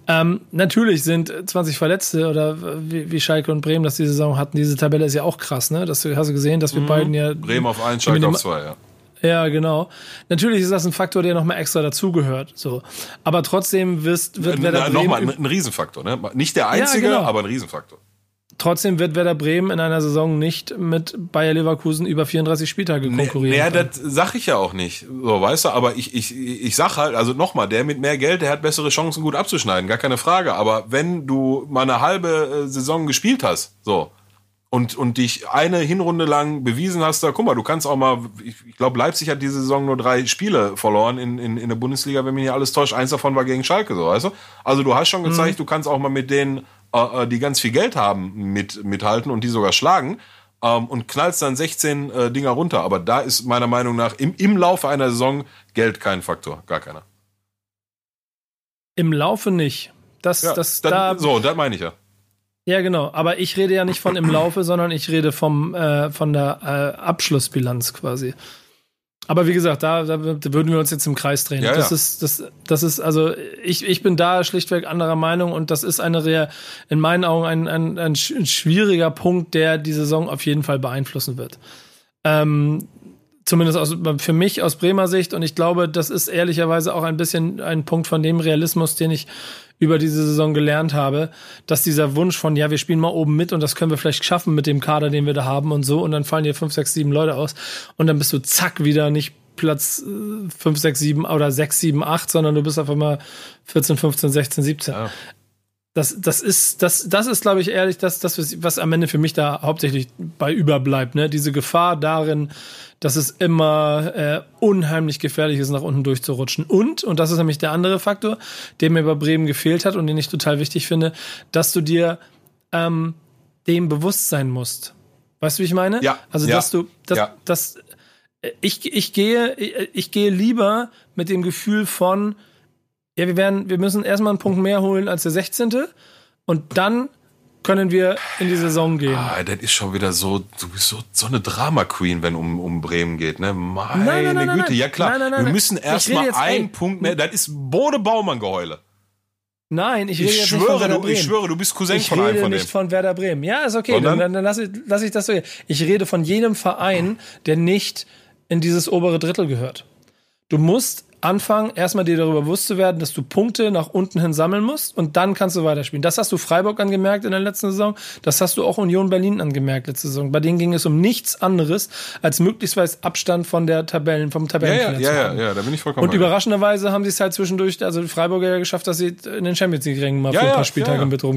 Ähm, natürlich sind 20 Verletzte oder wie, wie Schalke und Bremen das die Saison hatten. Diese Tabelle ist ja auch krass, ne? Das hast du gesehen, dass wir beiden ja. Bremen auf 1, Schalke auf 2, ja. Ja, genau. Natürlich ist das ein Faktor, der nochmal extra dazugehört. So. Aber trotzdem wirst, wird Werder Na, Bremen. Nochmal, ein, ein Riesenfaktor. Ne? Nicht der einzige, genau. aber ein Riesenfaktor. Trotzdem wird Werder Bremen in einer Saison nicht mit Bayer Leverkusen über 34 Spieltage konkurrieren. Naja, das sag ich ja auch nicht. So, weißt du, aber ich, ich, ich sag halt, also nochmal, der mit mehr Geld, der hat bessere Chancen, gut abzuschneiden, gar keine Frage. Aber wenn du mal eine halbe äh, Saison gespielt hast, so, und, und dich eine Hinrunde lang bewiesen hast, da, guck mal, du kannst auch mal, ich, ich glaube, Leipzig hat diese Saison nur drei Spiele verloren in, in, in der Bundesliga, wenn mich nicht alles täuscht. Eins davon war gegen Schalke, so, weißt du? Also du hast schon gezeigt, du kannst auch mal mit denen, äh, äh, die ganz viel Geld haben, mit, mithalten und die sogar schlagen ähm, und knallst dann 16 äh, Dinger runter. Aber da ist meiner Meinung nach im, im Laufe einer Saison Geld kein Faktor, gar keiner. Im Laufe nicht. Das, Ja, das, dann, da, so, das meine ich ja. Ja, genau. Aber ich rede ja nicht von im Laufe, sondern ich rede vom, äh, von der äh, Abschlussbilanz quasi. Aber wie gesagt, da, da würden wir uns jetzt im Kreis drehen. Ja, das ja. ist, das, das ist, also ich, ich bin da schlichtweg anderer Meinung und das ist eine in meinen Augen ein, ein, ein schwieriger Punkt, der die Saison auf jeden Fall beeinflussen wird. Ähm, zumindest aus, für mich aus Bremer Sicht und ich glaube, das ist ehrlicherweise auch ein bisschen ein Punkt von dem Realismus, den ich über diese Saison gelernt habe, dass dieser Wunsch von, ja, wir spielen mal oben mit und das können wir vielleicht schaffen mit dem Kader, den wir da haben und so, und dann fallen hier fünf, sechs, sieben Leute aus und dann bist du zack wieder nicht Platz äh, 5, 6, 7 oder 6, 7, 8, sondern du bist auf einmal 14, 15, 16, 17. Ja. Das, das ist, das, das ist, glaube ich, ehrlich, das, das, was am Ende für mich da hauptsächlich bei überbleibt, ne? Diese Gefahr darin, dass es immer äh, unheimlich gefährlich ist, nach unten durchzurutschen. Und, und das ist nämlich der andere Faktor, der mir bei Bremen gefehlt hat und den ich total wichtig finde, dass du dir ähm, dem bewusst sein musst. Weißt du, wie ich meine? Ja. Also, ja, dass du, dass, ja. dass ich, ich gehe, ich gehe lieber mit dem Gefühl von, ja, wir werden, wir müssen erstmal einen Punkt mehr holen als der 16. Und dann können wir in die Saison gehen. Ah, das ist schon wieder so, du bist so, so eine Drama Queen, wenn um, um Bremen geht, ne? Meine nein, nein, nein, Güte, ja klar. wir müssen erstmal einen ey, Punkt mehr, das ist Bode Baumann Geheule. Nein, ich rede ich schwöre, nicht von Werder du, Bremen. Ich schwöre, du bist Cousin ich von einem rede von nicht dem. von Werder Bremen. Ja, ist okay, Sondern? dann, dann lasse ich, lass ich das so. Ich rede von jedem Verein, der nicht in dieses obere Drittel gehört. Du musst anfangen, erstmal dir darüber bewusst zu werden, dass du Punkte nach unten hin sammeln musst und dann kannst du weiterspielen. Das hast du Freiburg angemerkt in der letzten Saison, das hast du auch Union Berlin angemerkt letzte Saison. Bei denen ging es um nichts anderes als möglichst weit Abstand von der Tabellen, vom Ja, Tabellenplatz. ja, ja, haben. ja, ja, da bin ich vollkommen Und überraschenderweise haben sie es halt zwischendurch, also die Freiburger ja geschafft, dass sie in den Champions League Rängen mal Ja, für ein ja, paar Spieltage ja, ja, mit rum.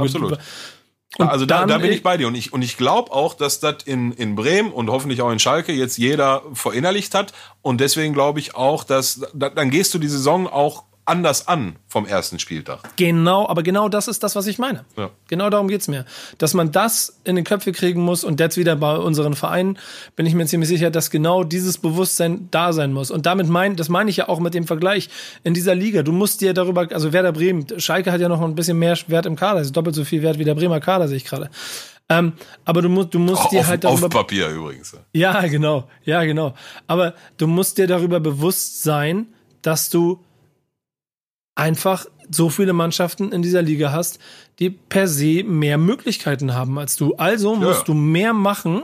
Und also da, da bin ich bei dir. Und ich und ich glaube auch, dass das in in Bremen und hoffentlich auch in Schalke jetzt jeder verinnerlicht hat. Und deswegen glaube ich auch, dass da, dann gehst du die Saison auch anders an vom ersten Spieltag. Genau, aber genau das ist das, was ich meine. Ja. Genau darum geht's mir. Dass man das in den Köpfe kriegen muss und jetzt wieder bei unseren Vereinen bin ich mir ziemlich sicher, dass genau dieses Bewusstsein da sein muss. Und damit mein, das meine ich ja auch mit dem Vergleich in dieser Liga. Du musst dir darüber, also Werder Bremen, Schalke hat ja noch ein bisschen mehr Wert im Kader, ist doppelt so viel Wert wie der Bremer Kader, sehe ich gerade. Ähm, aber du musst, du musst Auch dir auf, halt auf darüber Papier übrigens. Ja, genau. Ja, genau. Aber du musst dir darüber bewusst sein, dass du einfach so viele Mannschaften in dieser Liga hast, die per se mehr Möglichkeiten haben als du. Also musst Ja. du mehr machen,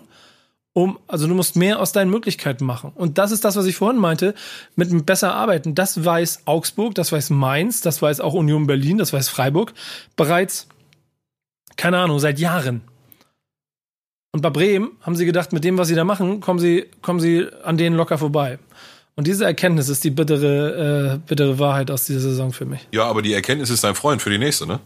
um, also du musst mehr aus deinen Möglichkeiten machen. Und das ist das, was ich vorhin meinte, mit dem besser arbeiten. Das weiß Augsburg, das weiß Mainz, das weiß auch Union Berlin, das weiß Freiburg bereits, keine Ahnung, seit Jahren. Und bei Bremen haben sie gedacht, mit dem, was sie da machen, kommen sie, kommen sie an denen locker vorbei. Und diese Erkenntnis ist die bittere, äh, bittere Wahrheit aus dieser Saison für mich. Ja, aber die Erkenntnis ist dein Freund für die nächste, ne?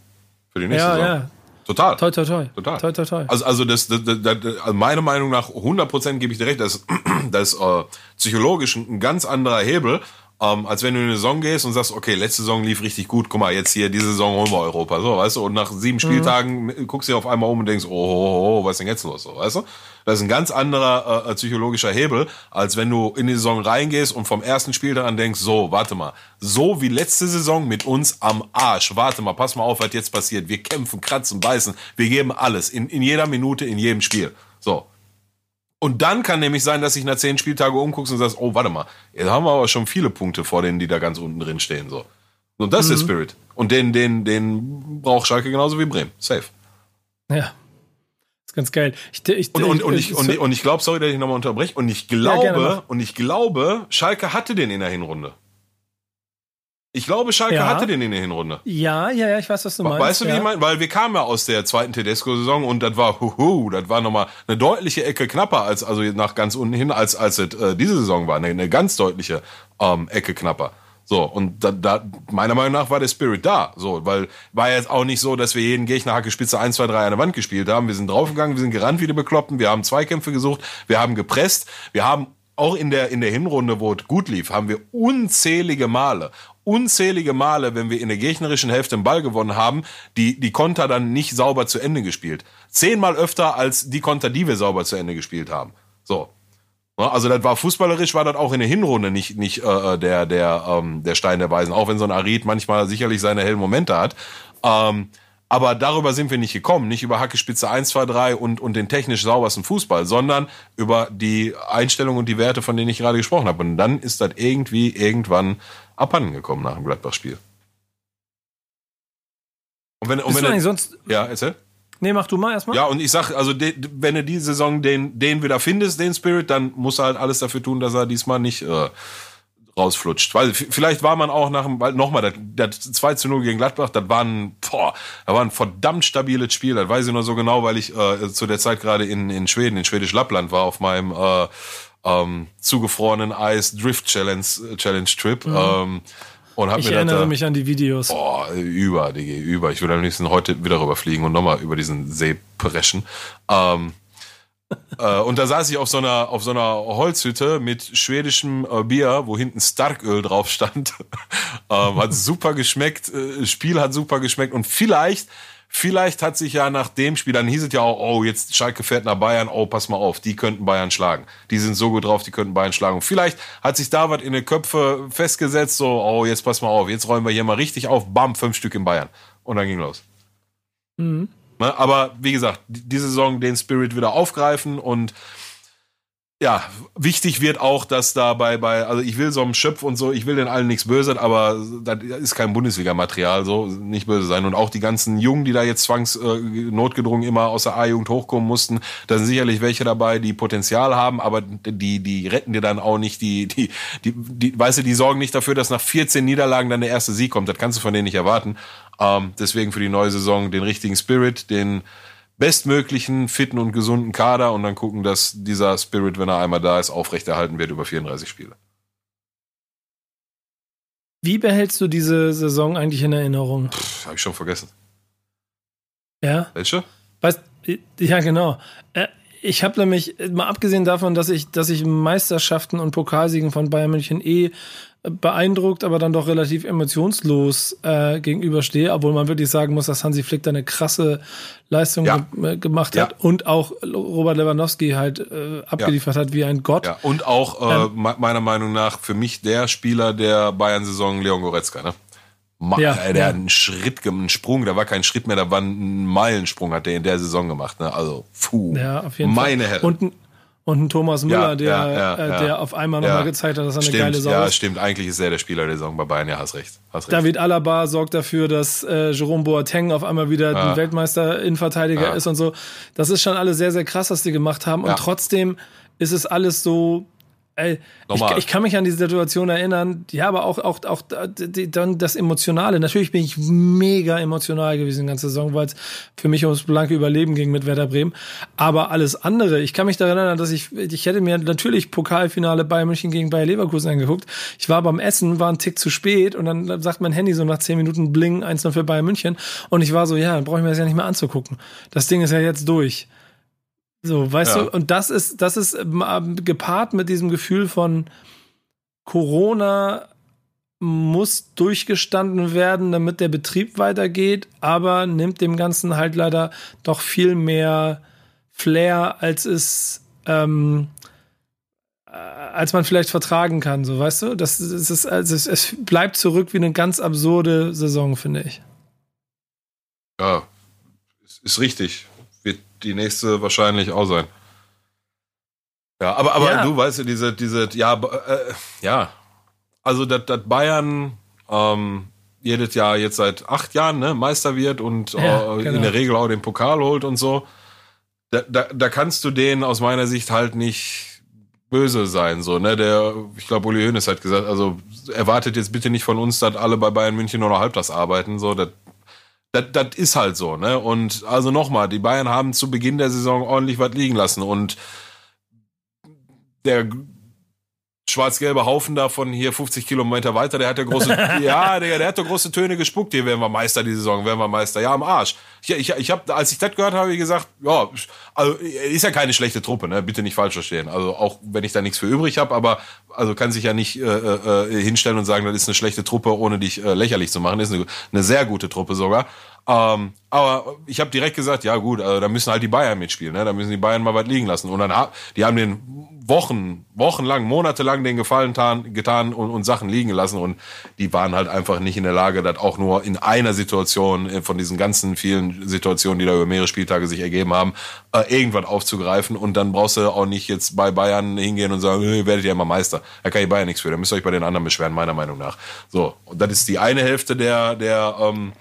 Für die nächste Ja, Saison. ja. Total. Toi, toi, toi. Total. Toi, toi, toi. Also, also das, das, das, das also meiner Meinung nach 100% gebe ich dir recht, das, das ist äh, psychologisch ein, ein ganz anderer Hebel, ähm, als wenn du in eine Saison gehst und sagst, okay, letzte Saison lief richtig gut, guck mal, jetzt hier, diese Saison holen wir Europa, so, weißt du, und nach sieben Spieltagen guckst du dir auf einmal um und denkst, oh, oh, oh, was ist denn jetzt los, so, weißt du? Das ist ein ganz anderer äh, psychologischer Hebel, als wenn du in die Saison reingehst und vom ersten Spieltag an denkst, so, warte mal, so wie letzte Saison mit uns am Arsch, warte mal, pass mal auf, was jetzt passiert, wir kämpfen, kratzen, beißen, wir geben alles, in, in jeder Minute, in jedem Spiel, so. Und dann kann nämlich sein, dass sich nach zehn Spieltage umguckst und sagst, oh, warte mal, jetzt haben wir aber schon viele Punkte vor denen, die da ganz unten drin stehen. So. Und das ist der Spirit. Und den, den, den braucht Schalke genauso wie Bremen. Safe. Ja. Ist ganz geil. Ich, ich, Und, und, und ich, und, ich- und ich glaube, sorry, dass ich nochmal unterbreche, und ich glaube, mach. und ich glaube, Schalke hatte den in der Hinrunde. Ich glaube, Schalke Ja. hatte den in der Hinrunde. ja, ja, ja, ich weiß, was du meinst. Weißt du, wie ja. ich meine? Weil wir kamen ja aus der zweiten Tedesco-Saison und das war, huhu, das war nochmal eine deutliche Ecke knapper als, also nach ganz unten hin, als, als es äh, diese Saison war. Eine, eine ganz deutliche ähm, Ecke knapper. So, und da, da, meiner Meinung nach war der Spirit da. So, weil war jetzt auch nicht so, dass wir jeden Gegner Hacke Spitze 1, 2, 3 an der Wand gespielt haben. Wir sind draufgegangen, wir sind gerannt wie die Bekloppten, wir haben Zweikämpfe gesucht, wir haben gepresst, wir haben auch in der, in der Hinrunde, wo es gut lief, haben wir unzählige Male, unzählige Male, wenn wir in der gegnerischen Hälfte den Ball gewonnen haben, die, die Konter dann nicht sauber zu Ende gespielt. Zehnmal öfter als die Konter, die wir sauber zu Ende gespielt haben. So. Also das war fußballerisch, war das auch in der Hinrunde nicht, nicht äh, der, der, ähm, der Stein der Weisen, auch wenn so ein Arid manchmal sicherlich seine hellen Momente hat. Ähm, aber darüber sind wir nicht gekommen, nicht über Hackespitze 1, 2, 3 und, und den technisch saubersten Fußball, sondern über die Einstellung und die Werte, von denen ich gerade gesprochen habe. Und dann ist das irgendwie irgendwann abhanden gekommen nach dem Gladbach-Spiel. Und wenn, und wenn er- sonst. ja, erzähl. Nee, mach du mal erstmal. Ja, und ich sag, also de, wenn du die Saison den, den wieder findest, den Spirit, dann musst du halt alles dafür tun, dass er diesmal nicht äh, rausflutscht. Weil vielleicht war man auch nach dem, weil nochmal, das, das 2 zu 0 gegen Gladbach, das war ein, boah, das war ein verdammt stabiles Spiel. Das weiß ich nur so genau, weil ich äh, zu der Zeit gerade in, in Schweden, in Schwedisch Lappland war, auf meinem äh, ähm, zugefrorenen Eis Drift Challenge, Challenge Trip. Mhm. Ähm, und hab ich mir erinnere da, mich an die Videos. Boah, über, Digi, über. Ich würde am liebsten heute wieder rüberfliegen und nochmal über diesen See preschen. Ähm, äh, und da saß ich auf so einer, auf so einer Holzhütte mit schwedischem äh, Bier, wo hinten Starköl drauf stand. ähm, hat super geschmeckt, äh, Spiel hat super geschmeckt und vielleicht, vielleicht hat sich ja nach dem Spiel, dann hieß es ja auch, oh, jetzt Schalke fährt nach Bayern, oh, pass mal auf, die könnten Bayern schlagen. Die sind so gut drauf, die könnten Bayern schlagen. Und vielleicht hat sich da was in den Köpfe festgesetzt, so, oh, jetzt pass mal auf, jetzt räumen wir hier mal richtig auf, bam, fünf Stück in Bayern. Und dann ging los. Mhm. Ne? Aber wie gesagt, diese Saison den Spirit wieder aufgreifen und ja, wichtig wird auch, dass da bei, bei, also ich will so einem Schöpf und so, ich will den allen nichts böse, aber das ist kein Bundesliga-Material, so nicht böse sein. Und auch die ganzen Jungen, die da jetzt zwangs äh, notgedrungen immer aus der A-Jugend hochkommen mussten, da sind sicherlich welche dabei, die Potenzial haben, aber die, die retten dir dann auch nicht, die, die, die, die, weißt du, die sorgen nicht dafür, dass nach 14 Niederlagen dann der erste Sieg kommt. Das kannst du von denen nicht erwarten. Ähm, deswegen für die neue Saison den richtigen Spirit, den bestmöglichen, fitten und gesunden Kader und dann gucken, dass dieser Spirit, wenn er einmal da ist, aufrechterhalten wird über 34 Spiele. Wie behältst du diese Saison eigentlich in Erinnerung? Pff, hab ich schon vergessen. Ja. Welche? Weißt, ja, genau. Äh, ich habe nämlich, mal abgesehen davon, dass ich, dass ich Meisterschaften und Pokalsiegen von Bayern München eh beeindruckt, aber dann doch relativ emotionslos äh, gegenüberstehe, obwohl man wirklich sagen muss, dass Hansi Flick da eine krasse Leistung ja. ge gemacht hat ja. und auch Robert Lewandowski halt äh, abgeliefert ja. hat wie ein Gott. Ja. Und auch äh, ähm, meiner Meinung nach für mich der Spieler der Bayern-Saison Leon Goretzka, ne? Ma ja, äh, der hat einen Schritt, einen Sprung, da war kein Schritt mehr, da war ein Meilensprung, hat der in der Saison gemacht. Ne? Also, puh, ja, auf jeden meine Fall. Herren. Und, und ein Thomas Müller, ja, der, ja, ja, äh, der auf einmal nochmal gezeigt hat, dass er eine stimmt, geile Sau ist. Ja, stimmt. Eigentlich ist er der Spieler der Saison bei Bayern. Ja, hast recht. Hast recht. David Alaba sorgt dafür, dass äh, Jerome Boateng auf einmal wieder ein Weltmeister-Innenverteidiger ist und so. Das ist schon alles sehr, sehr krass, was die gemacht haben. Und trotzdem ist es alles so Ey, ich, ich, kann mich an die Situation erinnern, ja, aber auch, auch, auch dann das Emotionale. Natürlich bin ich mega emotional gewesen die ganze Saison, weil es für mich ums blanke Überleben ging mit Werder Bremen. Aber alles andere, ich kann mich daran erinnern, dass ich, ich hätte mir natürlich Pokalfinale Bayern München gegen Bayer Leverkusen angeguckt. Ich war beim Essen, war ein Tick zu spät und dann sagt mein Handy so nach zehn Minuten bling, eins noch für Bayern München. Und ich war so, ja, dann brauche ich mir das ja nicht mehr anzugucken. Das Ding ist ja jetzt durch. So, weißt ja. du, und das ist, das ist ähm, gepaart mit diesem Gefühl von Corona muss durchgestanden werden, damit der Betrieb weitergeht, aber nimmt dem Ganzen halt leider doch viel mehr Flair, als es, ähm, äh, als man vielleicht vertragen kann, so weißt du? Das, das ist, also es, es bleibt zurück wie eine ganz absurde Saison, finde ich. Ja, ist richtig die nächste wahrscheinlich auch sein. Ja, aber, aber ja. du weißt ja, diese, diese, ja, äh, ja. Also, dass Bayern ähm, jedes Jahr jetzt seit acht Jahren ne, Meister wird und ja, äh, genau. in der Regel auch den Pokal holt und so, da, da, da kannst du denen aus meiner Sicht halt nicht böse sein. So, ne? Der, ich glaube, Uli Hoeneß hat gesagt, also erwartet jetzt bitte nicht von uns, dass alle bei Bayern München nur noch halbtags arbeiten. So, das das, das ist halt so, ne? Und also nochmal, die Bayern haben zu Beginn der Saison ordentlich was liegen lassen und der schwarz-gelbe Haufen da von hier 50 Kilometer weiter, der hat ja große, ja, der, der hat doch große Töne gespuckt. Hier werden wir Meister die Saison, werden wir Meister. Ja, am Arsch. Ich, ich, ich habe, als ich das gehört habe, ich gesagt, ja, also ist ja keine schlechte Truppe, ne? Bitte nicht falsch verstehen. Also auch wenn ich da nichts für übrig habe, aber also kann sich ja nicht äh, äh, hinstellen und sagen, das ist eine schlechte Truppe, ohne dich äh, lächerlich zu machen. Das ist eine, eine sehr gute Truppe sogar. Ähm, aber ich habe direkt gesagt, ja gut, also da müssen halt die Bayern mitspielen, ne? Da müssen die Bayern mal was liegen lassen. Und dann die haben den Wochen, wochenlang, monatelang den Gefallen getan, getan und, und Sachen liegen gelassen und die waren halt einfach nicht in der Lage, das auch nur in einer Situation äh, von diesen ganzen vielen Situationen, die da über mehrere Spieltage sich ergeben haben, äh, irgendwas aufzugreifen und dann brauchst du auch nicht jetzt bei Bayern hingehen und sagen, hey, werdet ihr immer Meister. Da kann ich Bayern nichts für, da müsst ihr euch bei den anderen beschweren, meiner Meinung nach. So, und das ist die eine Hälfte der, der ähm,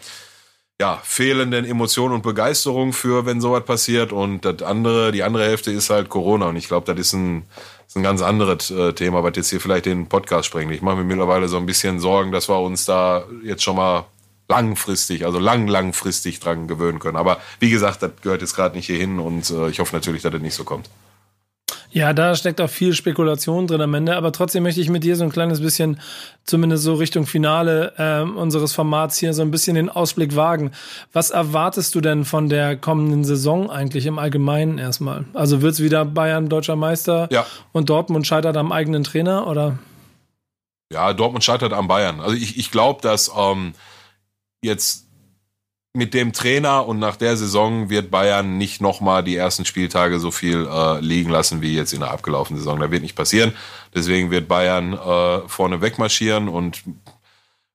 ja, fehlenden Emotionen und Begeisterung für, wenn sowas passiert. Und das andere, die andere Hälfte ist halt Corona. Und ich glaube, das ist ein, ist ein ganz anderes äh, Thema, was jetzt hier vielleicht den Podcast sprengt. Ich mache mir mittlerweile so ein bisschen Sorgen, dass wir uns da jetzt schon mal langfristig, also lang, langfristig dran gewöhnen können. Aber wie gesagt, das gehört jetzt gerade nicht hierhin und äh, ich hoffe natürlich, dass das nicht so kommt. Ja, da steckt auch viel Spekulation drin am Ende, aber trotzdem möchte ich mit dir so ein kleines bisschen, zumindest so Richtung Finale äh, unseres Formats hier, so ein bisschen den Ausblick wagen. Was erwartest du denn von der kommenden Saison eigentlich im Allgemeinen erstmal? Also wird es wieder Bayern deutscher Meister ja. und Dortmund scheitert am eigenen Trainer oder? Ja, Dortmund scheitert am Bayern. Also ich, ich glaube, dass ähm, jetzt mit dem Trainer und nach der Saison wird Bayern nicht nochmal die ersten Spieltage so viel äh, liegen lassen wie jetzt in der abgelaufenen Saison. Da wird nicht passieren. Deswegen wird Bayern äh, vorne wegmarschieren und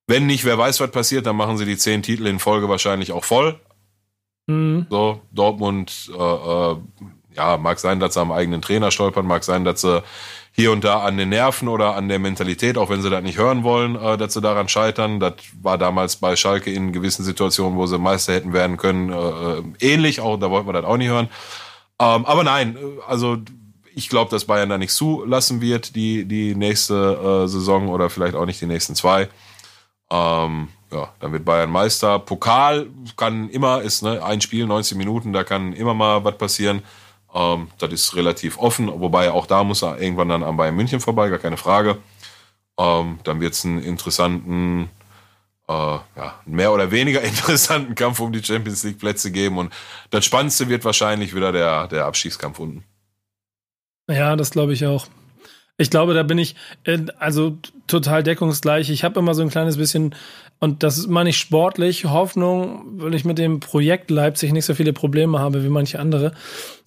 wenn nicht, wer weiß, was passiert, dann machen sie die zehn Titel in Folge wahrscheinlich auch voll. Mhm. So, Dortmund, äh, äh, ja, mag sein, dass sie am eigenen Trainer stolpern, mag sein, dass sie hier und da an den Nerven oder an der Mentalität, auch wenn sie das nicht hören wollen, äh, dass sie daran scheitern. Das war damals bei Schalke in gewissen Situationen, wo sie Meister hätten werden können, äh, äh ähnlich. Auch da wollten wir das auch nicht hören. Ähm, aber nein, äh, also ich glaube, dass Bayern da nicht zulassen wird, die, die nächste äh, Saison oder vielleicht auch nicht die nächsten zwei. Ähm, ja, dann wird Bayern Meister. Pokal kann immer, ist ne, ein Spiel, 90 Minuten, da kann immer mal was passieren. Ähm, das ist relativ offen, wobei auch da muss er irgendwann dann am Bayern München vorbei, gar keine Frage. Ähm, dann wird es einen interessanten, äh, ja, mehr oder weniger interessanten Kampf um die Champions League Plätze geben. Und das Spannendste wird wahrscheinlich wieder der, der Abstiegskampf unten. Ja, das glaube ich auch. Ich glaube, da bin ich äh, also total deckungsgleich. Ich habe immer so ein kleines bisschen, und das meine ich sportlich, Hoffnung, weil ich mit dem Projekt Leipzig nicht so viele Probleme habe wie manche andere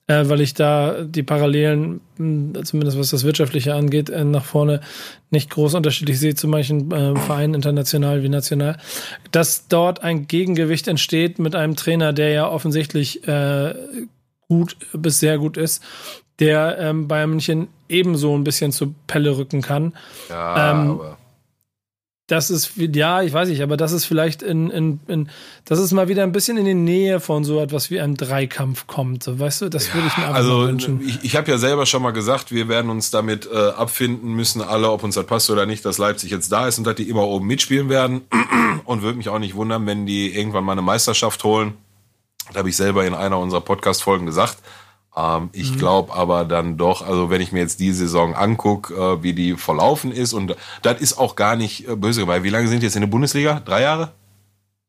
äh, weil ich da die Parallelen, hm, zumindest was das Wirtschaftliche angeht, äh, nach vorne nicht groß unterschiedlich sehe zu manchen äh, Vereinen, international wie national, dass dort ein Gegengewicht entsteht mit einem Trainer, der ja offensichtlich äh, gut bis sehr gut ist, der ähm, Bayern München ebenso ein bisschen zur Pelle rücken kann. Ja, ähm, aber das ist, ja, ich weiß nicht, aber das ist vielleicht in, in, in, das ist mal wieder ein bisschen in die Nähe von so etwas wie einem Dreikampf kommt. So, weißt du, das ja, würde ich mir einfach also, wünschen. Ich, ich habe ja selber schon mal gesagt, wir werden uns damit äh, abfinden müssen, alle, ob uns das passt oder nicht, dass Leipzig jetzt da ist und dass die immer oben mitspielen werden. Und würde mich auch nicht wundern, wenn die irgendwann mal eine Meisterschaft holen. Da habe ich selber in einer unserer Podcast-Folgen gesagt. Ähm, ich mhm. glaube aber dann doch, also wenn ich mir jetzt die Saison angucke, äh, wie die verlaufen ist, und das ist auch gar nicht äh, böse, weil wie lange sind die jetzt in der Bundesliga? Drei Jahre?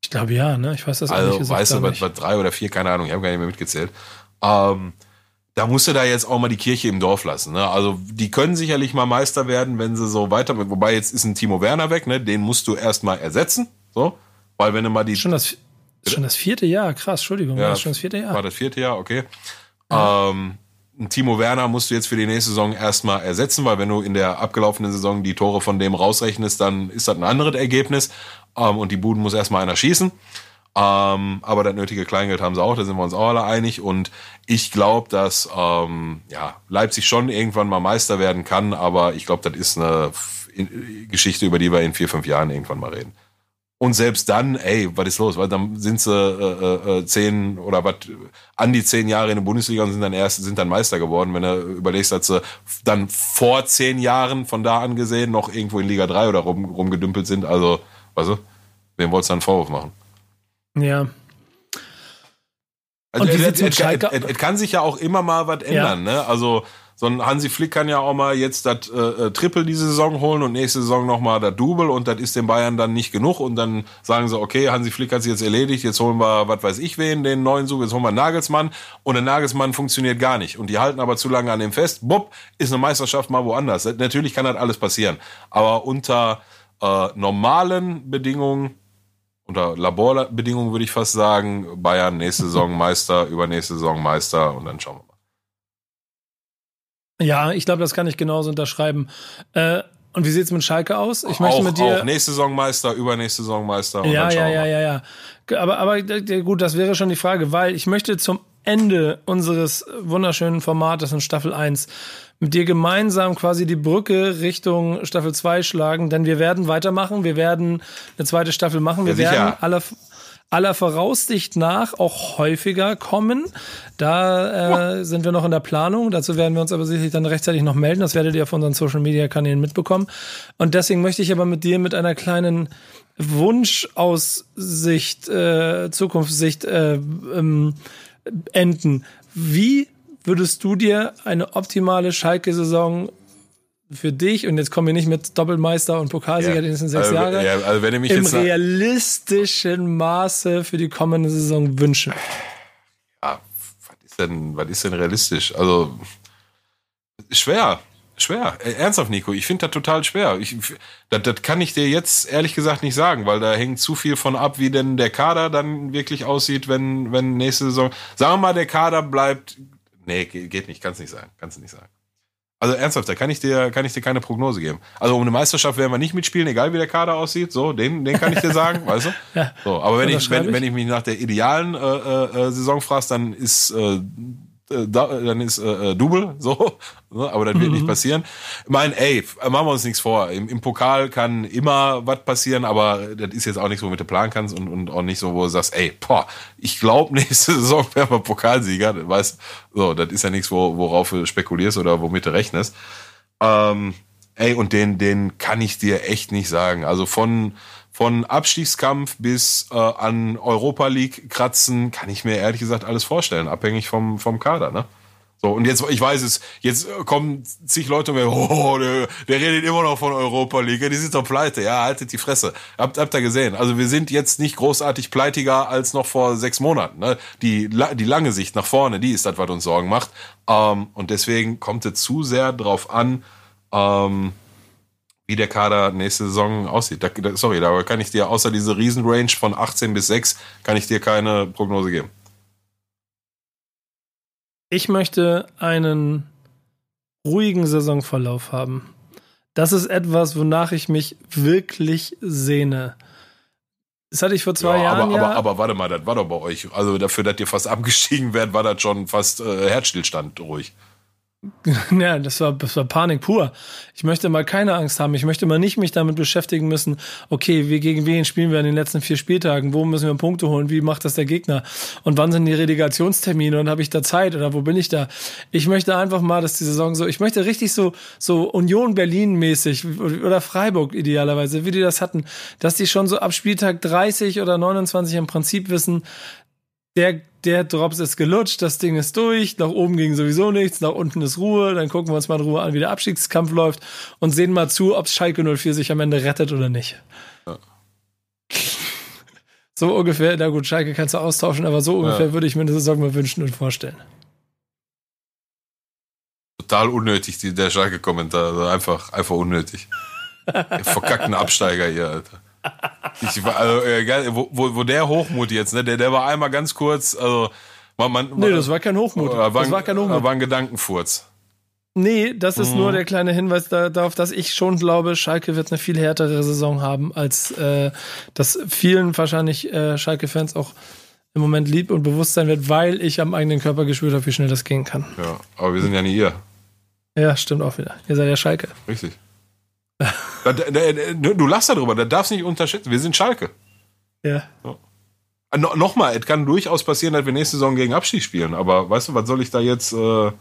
Ich glaube ja, ne? Ich weiß das also, gesagt, weißt du, was, was drei oder vier, keine Ahnung, ich habe gar nicht mehr mitgezählt. Ähm, da musst du da jetzt auch mal die Kirche im Dorf lassen. Ne? Also die können sicherlich mal Meister werden, wenn sie so weiter. Wobei jetzt ist ein Timo Werner weg, ne? Den musst du erst mal ersetzen. So, weil wenn du mal die schon das schon das vierte Jahr, krass, Entschuldigung, ja, war das schon das vierte Jahr. War das vierte Jahr, okay. Ähm, Timo Werner musst du jetzt für die nächste Saison erstmal ersetzen, weil wenn du in der abgelaufenen Saison die Tore von dem rausrechnest, dann ist das ein anderes Ergebnis. Ähm, und die Buden muss erstmal einer schießen. Ähm, aber das nötige Kleingeld haben sie auch, da sind wir uns auch alle einig. Und ich glaube, dass ähm, ja, Leipzig schon irgendwann mal Meister werden kann, aber ich glaube, das ist eine Geschichte, über die wir in vier, fünf Jahren irgendwann mal reden. Und selbst dann, ey, was ist los? Weil dann sind sie äh, äh, zehn oder was an die zehn Jahre in der Bundesliga und sind dann erst sind dann Meister geworden. Wenn du überlegst, dass sie dann vor zehn Jahren von da an gesehen noch irgendwo in Liga 3 oder rum, rumgedümpelt sind. Also, weißt du, wem wolltest du einen Vorwurf machen? Ja. Also, es, es, es, es, kann sich ja auch immer mal was ändern, ja. ne? Also so ein Hansi Flick kann ja auch mal jetzt das äh, äh, Triple diese Saison holen und nächste Saison nochmal das Double und das ist den Bayern dann nicht genug und dann sagen sie, okay, Hansi Flick hat sich jetzt erledigt, jetzt holen wir, was weiß ich wen, den neuen Sub, jetzt holen wir Nagelsmann und der Nagelsmann funktioniert gar nicht und die halten aber zu lange an dem fest, bupp, ist eine Meisterschaft mal woanders. Natürlich kann das alles passieren, aber unter äh, normalen Bedingungen unter Laborbedingungen würde ich fast sagen, Bayern nächste Saison Meister, übernächste Saison Meister und dann schauen wir. Ja, ich glaube, das kann ich genauso unterschreiben. Äh, und wie sieht's mit Schalke aus? Ich möchte auch, mit dir. Auch nächste Saison Meister, übernächste Saison Meister. ja, ja, ja, ja, ja. Aber, aber gut, das wäre schon die Frage, weil ich möchte zum Ende unseres wunderschönen Formates in Staffel 1 mit dir gemeinsam quasi die Brücke Richtung Staffel 2 schlagen, denn wir werden weitermachen, wir werden eine zweite Staffel machen, wir ja, werden alle aller Voraussicht nach auch häufiger kommen. Da äh, sind wir noch in der Planung. Dazu werden wir uns aber sicherlich dann rechtzeitig noch melden. Das werdet ihr auf unseren Social Media Kanälen mitbekommen. Und deswegen möchte ich aber mit dir mit einer kleinen Wunschaussicht, äh, Zukunftssicht äh, ähm, enden. Wie würdest du dir eine optimale Schalke-Saison für dich, und jetzt kommen wir nicht mit Doppelmeister und Pokalsieger ja. die nächsten sechs also, Jahre, ja, also wenn im realistischen Maße für die kommende Saison wünschen? Ja, was ist denn, was ist denn realistisch? Also, schwer. Schwer, äh, ernsthaft, Nico. Ich finde das total schwer. Ich, das, das kann ich dir jetzt ehrlich gesagt nicht sagen, weil da hängt zu viel von ab, wie denn der Kader dann wirklich aussieht, wenn, wenn nächste Saison. Sagen wir mal, der Kader bleibt. Nee, geht nicht, kannst nicht sagen. Kannst du nicht sagen. Also ernsthaft, da kann ich dir, kann ich dir keine Prognose geben. Also um eine Meisterschaft werden wir nicht mitspielen, egal wie der Kader aussieht. So, den, den kann ich dir sagen, weißt du? Ja. So, aber wenn ich, wenn, wenn ich mich nach der idealen äh, äh, Saison fragst, dann ist äh, äh, dann ist äh, äh Double, so, ne, aber das wird mhm. nicht passieren. Ich meine, ey, machen wir uns nichts vor. Im, Im, Pokal kann immer was passieren, aber das ist jetzt auch nichts, womit du planen kannst und, und auch nicht so, wo du sagst, ey, boah, ich glaube, nächste Saison werden wir Pokalsieger. Weißt, so, das ist ja nichts, wo, worauf du spekulierst oder womit du rechnest. Ähm, ey, und den, den kann ich dir echt nicht sagen. Also von von Abstiegskampf bis äh, an Europa League kratzen, kann ich mir ehrlich gesagt alles vorstellen, abhängig vom, vom Kader, ne? So, und jetzt, ich weiß es, jetzt kommen zig Leute und oh, der, der redet immer noch von Europa League, die sind doch pleite. Ja, haltet die Fresse. Habt, habt ihr gesehen? Also wir sind jetzt nicht großartig pleitiger als noch vor sechs Monaten. Ne? Die, die lange Sicht nach vorne, die ist das, was uns Sorgen macht. Ähm, und deswegen kommt es zu sehr drauf an, ähm, wie der Kader nächste Saison aussieht. Da, sorry, da kann ich dir außer diese Riesenrange von 18 bis 6 kann ich dir keine Prognose geben. Ich möchte einen ruhigen Saisonverlauf haben. Das ist etwas, wonach ich mich wirklich sehne. Das hatte ich vor zwei ja, Jahren. Aber, ja. aber, aber warte mal, das war doch bei euch. Also dafür, dass ihr fast abgestiegen werdet, war das schon fast äh, Herzstillstand ruhig. Ja, das war, das war Panik pur. Ich möchte mal keine Angst haben. Ich möchte mal nicht mich damit beschäftigen müssen, okay, wie gegen wen spielen wir in den letzten vier Spieltagen? Wo müssen wir Punkte holen? Wie macht das der Gegner? Und wann sind die Relegationstermine? Und habe ich da Zeit? Oder wo bin ich da? Ich möchte einfach mal, dass die Saison so, ich möchte richtig so, so Union Berlin mäßig oder Freiburg idealerweise, wie die das hatten, dass die schon so ab Spieltag 30 oder 29 im Prinzip wissen, der, der Drops ist gelutscht, das Ding ist durch, nach oben ging sowieso nichts, nach unten ist Ruhe, dann gucken wir uns mal in Ruhe an, wie der Abstiegskampf läuft und sehen mal zu, ob Schalke 04 sich am Ende rettet oder nicht. Ja. So ungefähr, na gut, Schalke kannst du austauschen, aber so ungefähr ja. würde ich mir eine Saison mal wünschen und vorstellen. Total unnötig, die, der Schalke-Kommentar. Also einfach, einfach unnötig. Verkackten Absteiger hier, Alter. Ich war, also, äh, wo, wo, der Hochmut jetzt, ne? Der, der war einmal ganz kurz, also man, man, Nee, das war kein Hochmut. War, das war kein Hochmut. War ein Gedankenfurz. Nee, das ist mhm. nur der kleine Hinweis darauf, dass ich schon glaube, Schalke wird eine viel härtere Saison haben, als äh, das vielen wahrscheinlich äh, Schalke-Fans auch im Moment lieb und bewusst sein wird, weil ich am eigenen Körper gespürt habe, wie schnell das gehen kann. Ja, aber wir sind ja nicht ihr. Ja, stimmt auch wieder. Ihr seid ja Schalke. Richtig. Du lachst darüber, da darfst nicht unterschätzen. Wir sind Schalke. Ja. So. No, Nochmal, es kann durchaus passieren, dass wir nächste Saison gegen Abstieg spielen. Aber weißt du, was soll ich da jetzt äh,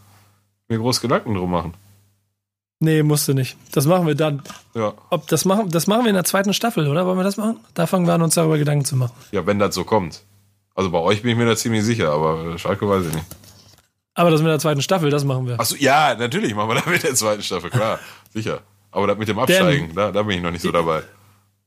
mir groß Gedanken drum machen? Nee, musst du nicht. Das machen wir dann. Ja. Ob das machen, das machen wir in der zweiten Staffel, oder? Wollen wir das machen? Da fangen wir an, uns darüber Gedanken zu machen. Ja, wenn das so kommt. Also bei euch bin ich mir da ziemlich sicher, aber Schalke weiß ich nicht. Aber das mit der zweiten Staffel, das machen wir. Achso, ja, natürlich machen wir das mit der zweiten Staffel, klar. sicher. Aber das mit dem Absteigen, da, da bin ich noch nicht so dabei.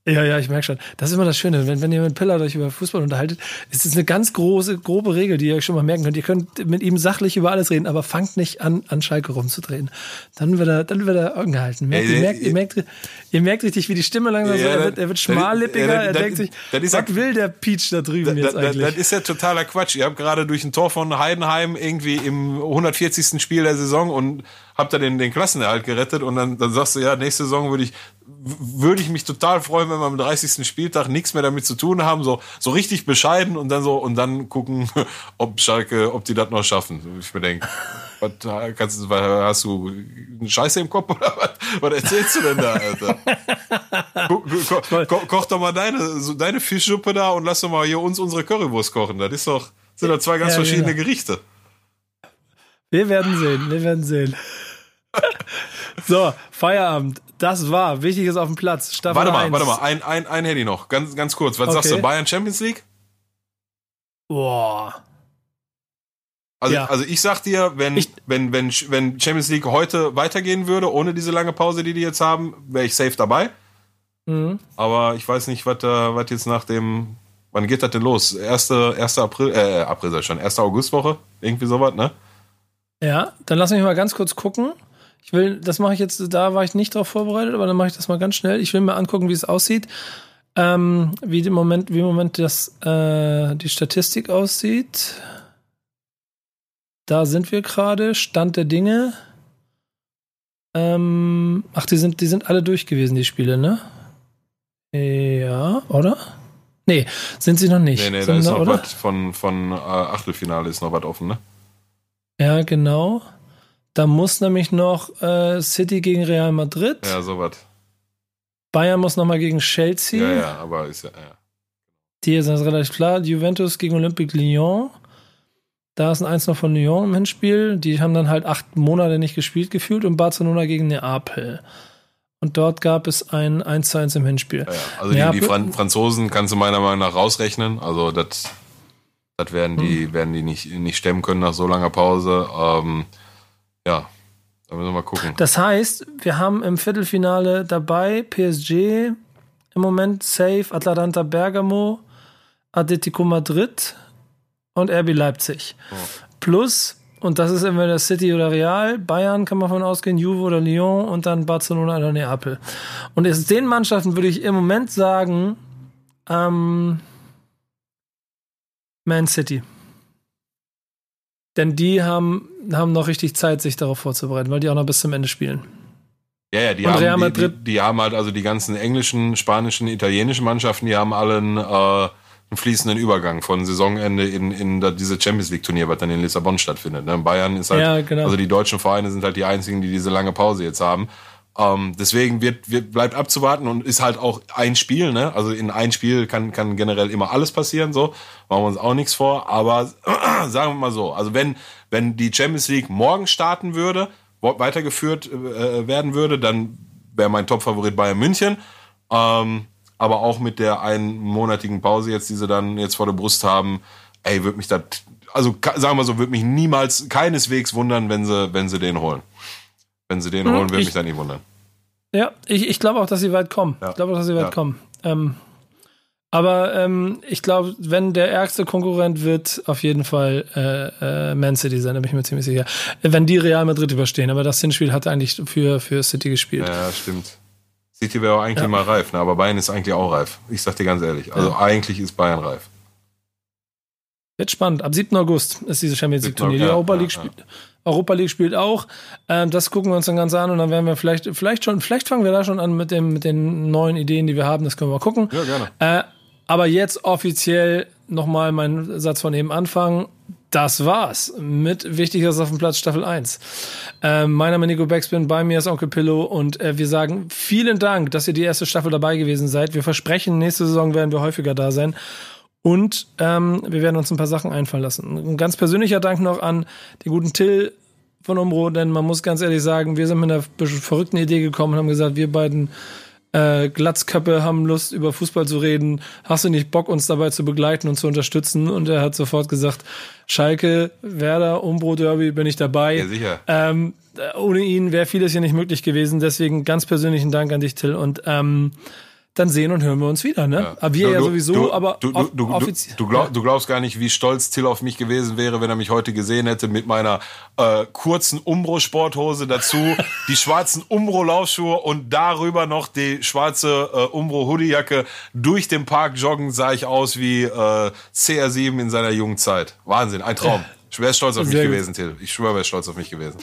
Ja, ja, ich merke schon. Das ist immer das Schöne. Wenn, wenn ihr mit Pillard euch über Fußball unterhaltet, ist es eine ganz große, grobe Regel, die ihr euch schon mal merken könnt. Ihr könnt mit ihm sachlich über alles reden, aber fangt nicht an, an Schalke rumzudrehen. Dann wird er, dann wird er angehalten. Merkt, ihr, merkt, ihr, merkt, ihr merkt richtig, wie die Stimme langsam ja, so, er wird, er wird schmallippiger, er denkt sich, was will der Peach da drüben jetzt eigentlich? Das ist ja totaler Quatsch. Ihr habt gerade durch ein Tor von Heidenheim irgendwie im 140. Spiel der Saison und habt ihr den, den Klassenerhalt gerettet und dann, dann sagst du, ja, nächste Saison würde ich, würde ich mich total freuen, wenn wir am 30. Spieltag nichts mehr damit zu tun haben, so, so richtig bescheiden und dann so, und dann gucken, ob Schalke, ob die das noch schaffen. Ich mir denke, was kannst du, hast du eine Scheiße im Kopf oder was? Was erzählst du denn da, Alter? Ko, ko, ko, koch doch mal deine, so deine Fischsuppe da und lass doch mal hier uns unsere Currywurst kochen. Das ist doch, sind doch zwei ganz ja, verschiedene genau. Gerichte. Wir werden sehen, wir werden sehen. So, Feierabend. Das war Wichtiges auf dem Platz. Staffel warte mal, 1. warte mal. Ein, ein, ein Handy noch. Ganz, ganz kurz. Was okay. sagst du? Bayern Champions League? Boah. Also, ja. also ich sag dir, wenn, ich, wenn, wenn, wenn Champions League heute weitergehen würde, ohne diese lange Pause, die die jetzt haben, wäre ich safe dabei. Mhm. Aber ich weiß nicht, was, äh, was jetzt nach dem. Wann geht das denn los? 1. 1. April, äh, April sei schon, 1. Augustwoche? Irgendwie sowas, ne? Ja, dann lass mich mal ganz kurz gucken. Ich will, das mache ich jetzt, da war ich nicht drauf vorbereitet, aber dann mache ich das mal ganz schnell. Ich will mir angucken, wie es aussieht. Ähm, wie im Moment, wie im Moment das, äh, die Statistik aussieht. Da sind wir gerade. Stand der Dinge. Ähm, ach, die sind, die sind alle durch gewesen, die Spiele, ne? Ja, oder? Nee, sind sie noch nicht. Nee, nee, da ist noch was von, von äh, Achtelfinale ist noch was offen, ne? Ja, genau. Da muss nämlich noch äh, City gegen Real Madrid. Ja, sowas. Bayern muss nochmal gegen Chelsea. Ja, ja, aber ist ja. ja. Die ist relativ klar. Juventus gegen Olympique Lyon. Da ist ein 1 noch von Lyon im Hinspiel. Die haben dann halt acht Monate nicht gespielt gefühlt und Barcelona gegen Neapel. Und dort gab es ein 1 zu 1 im Hinspiel. Ja. Also die, die Fran Franzosen kannst du meiner Meinung nach rausrechnen. Also das das werden die, hm. werden die nicht, nicht stemmen können nach so langer Pause. Ähm, ja, da müssen wir mal gucken. Das heißt, wir haben im Viertelfinale dabei PSG im Moment safe, Atlanta Bergamo, Atletico Madrid und RB Leipzig. Oh. Plus, und das ist entweder City oder Real, Bayern kann man von ausgehen, Juve oder Lyon und dann Barcelona oder Neapel. Und aus den Mannschaften würde ich im Moment sagen, ähm, man City. Denn die haben, haben noch richtig Zeit, sich darauf vorzubereiten, weil die auch noch bis zum Ende spielen. Ja, ja, die, Und haben, die, die, die, haben halt also die ganzen englischen, spanischen, italienischen Mannschaften, die haben alle einen, äh, einen fließenden Übergang von Saisonende in, in diese Champions League Turnier, was dann in Lissabon stattfindet. Ne? Bayern ist halt, ja, genau. also die deutschen Vereine sind halt die einzigen, die diese lange Pause jetzt haben. Ähm, deswegen wird, wird, bleibt abzuwarten und ist halt auch ein Spiel, ne? Also in ein Spiel kann, kann generell immer alles passieren, so. Machen wir uns auch nichts vor. Aber äh, sagen wir mal so, also wenn, wenn die Champions League morgen starten würde, weitergeführt äh, werden würde, dann wäre mein Top-Favorit Bayern München. Ähm, aber auch mit der einmonatigen Pause jetzt, die sie dann jetzt vor der Brust haben, ey, würde mich das, also sagen wir so, würde mich niemals, keineswegs wundern, wenn sie, wenn sie den holen. Wenn sie den hm, holen, würde mich dann nicht wundern. Ja, ich, ich glaube auch, dass sie weit kommen. Ja. Ich glaube auch, dass sie weit ja. kommen. Ähm, aber ähm, ich glaube, wenn der ärgste Konkurrent wird, auf jeden Fall äh, äh, Man City sein, da bin ich mir ziemlich sicher. Wenn die Real Madrid überstehen, aber das Hinspiel hat eigentlich für, für City gespielt. Ja, stimmt. City wäre auch eigentlich ja. mal reif, ne? aber Bayern ist eigentlich auch reif. Ich sag dir ganz ehrlich. Also eigentlich ist Bayern reif. Wird spannend. Ab 7. August ist diese Champions League Turnier. Die Europa League spielt. Europa League spielt auch. Ähm, das gucken wir uns dann ganz an und dann werden wir vielleicht, vielleicht schon, vielleicht fangen wir da schon an mit dem, mit den neuen Ideen, die wir haben. Das können wir mal gucken. Ja, gerne. Äh, aber jetzt offiziell nochmal mein Satz von eben anfangen. Das war's mit Wichtiges auf dem Platz Staffel 1. Ähm, mein Name ist Nico Backspin, bei mir ist Onkel Pillow und äh, wir sagen vielen Dank, dass ihr die erste Staffel dabei gewesen seid. Wir versprechen, nächste Saison werden wir häufiger da sein. Und ähm, wir werden uns ein paar Sachen einfallen lassen. Ein ganz persönlicher Dank noch an den guten Till von Umbro, denn man muss ganz ehrlich sagen, wir sind mit einer verrückten Idee gekommen und haben gesagt, wir beiden äh, Glatzköppe haben Lust, über Fußball zu reden. Hast du nicht Bock, uns dabei zu begleiten und zu unterstützen? Und er hat sofort gesagt, Schalke, Werder, Umbro Derby, bin ich dabei. Ja, sicher. Ähm, ohne ihn wäre vieles hier nicht möglich gewesen. Deswegen ganz persönlichen Dank an dich, Till. Und ähm, dann sehen und hören wir uns wieder. Ne? Ja. Aber wir du, ja sowieso, du, aber du, du, du. Du, glaub, du, glaubst gar nicht, wie stolz Till auf mich gewesen wäre, wenn er mich heute gesehen hätte mit meiner äh, kurzen Umbro-Sporthose dazu, die schwarzen Umbro-Laufschuhe und darüber noch die schwarze äh, Umbro-Hoodie-Jacke. Durch den Park joggen sah ich aus wie äh, CR7 in seiner jungen Zeit. Wahnsinn, ein Traum. Ich wäre stolz auf Sehr mich gut. gewesen, Till. Ich schwöre, wäre stolz auf mich gewesen.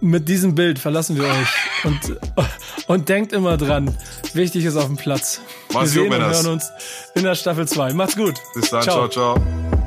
Mit diesem Bild verlassen wir euch. Und, und denkt immer dran, wichtig ist auf dem Platz. Mach's wir gut, sehen und Männers. hören uns in der Staffel 2. Macht's gut. Bis dann, ciao, ciao. ciao.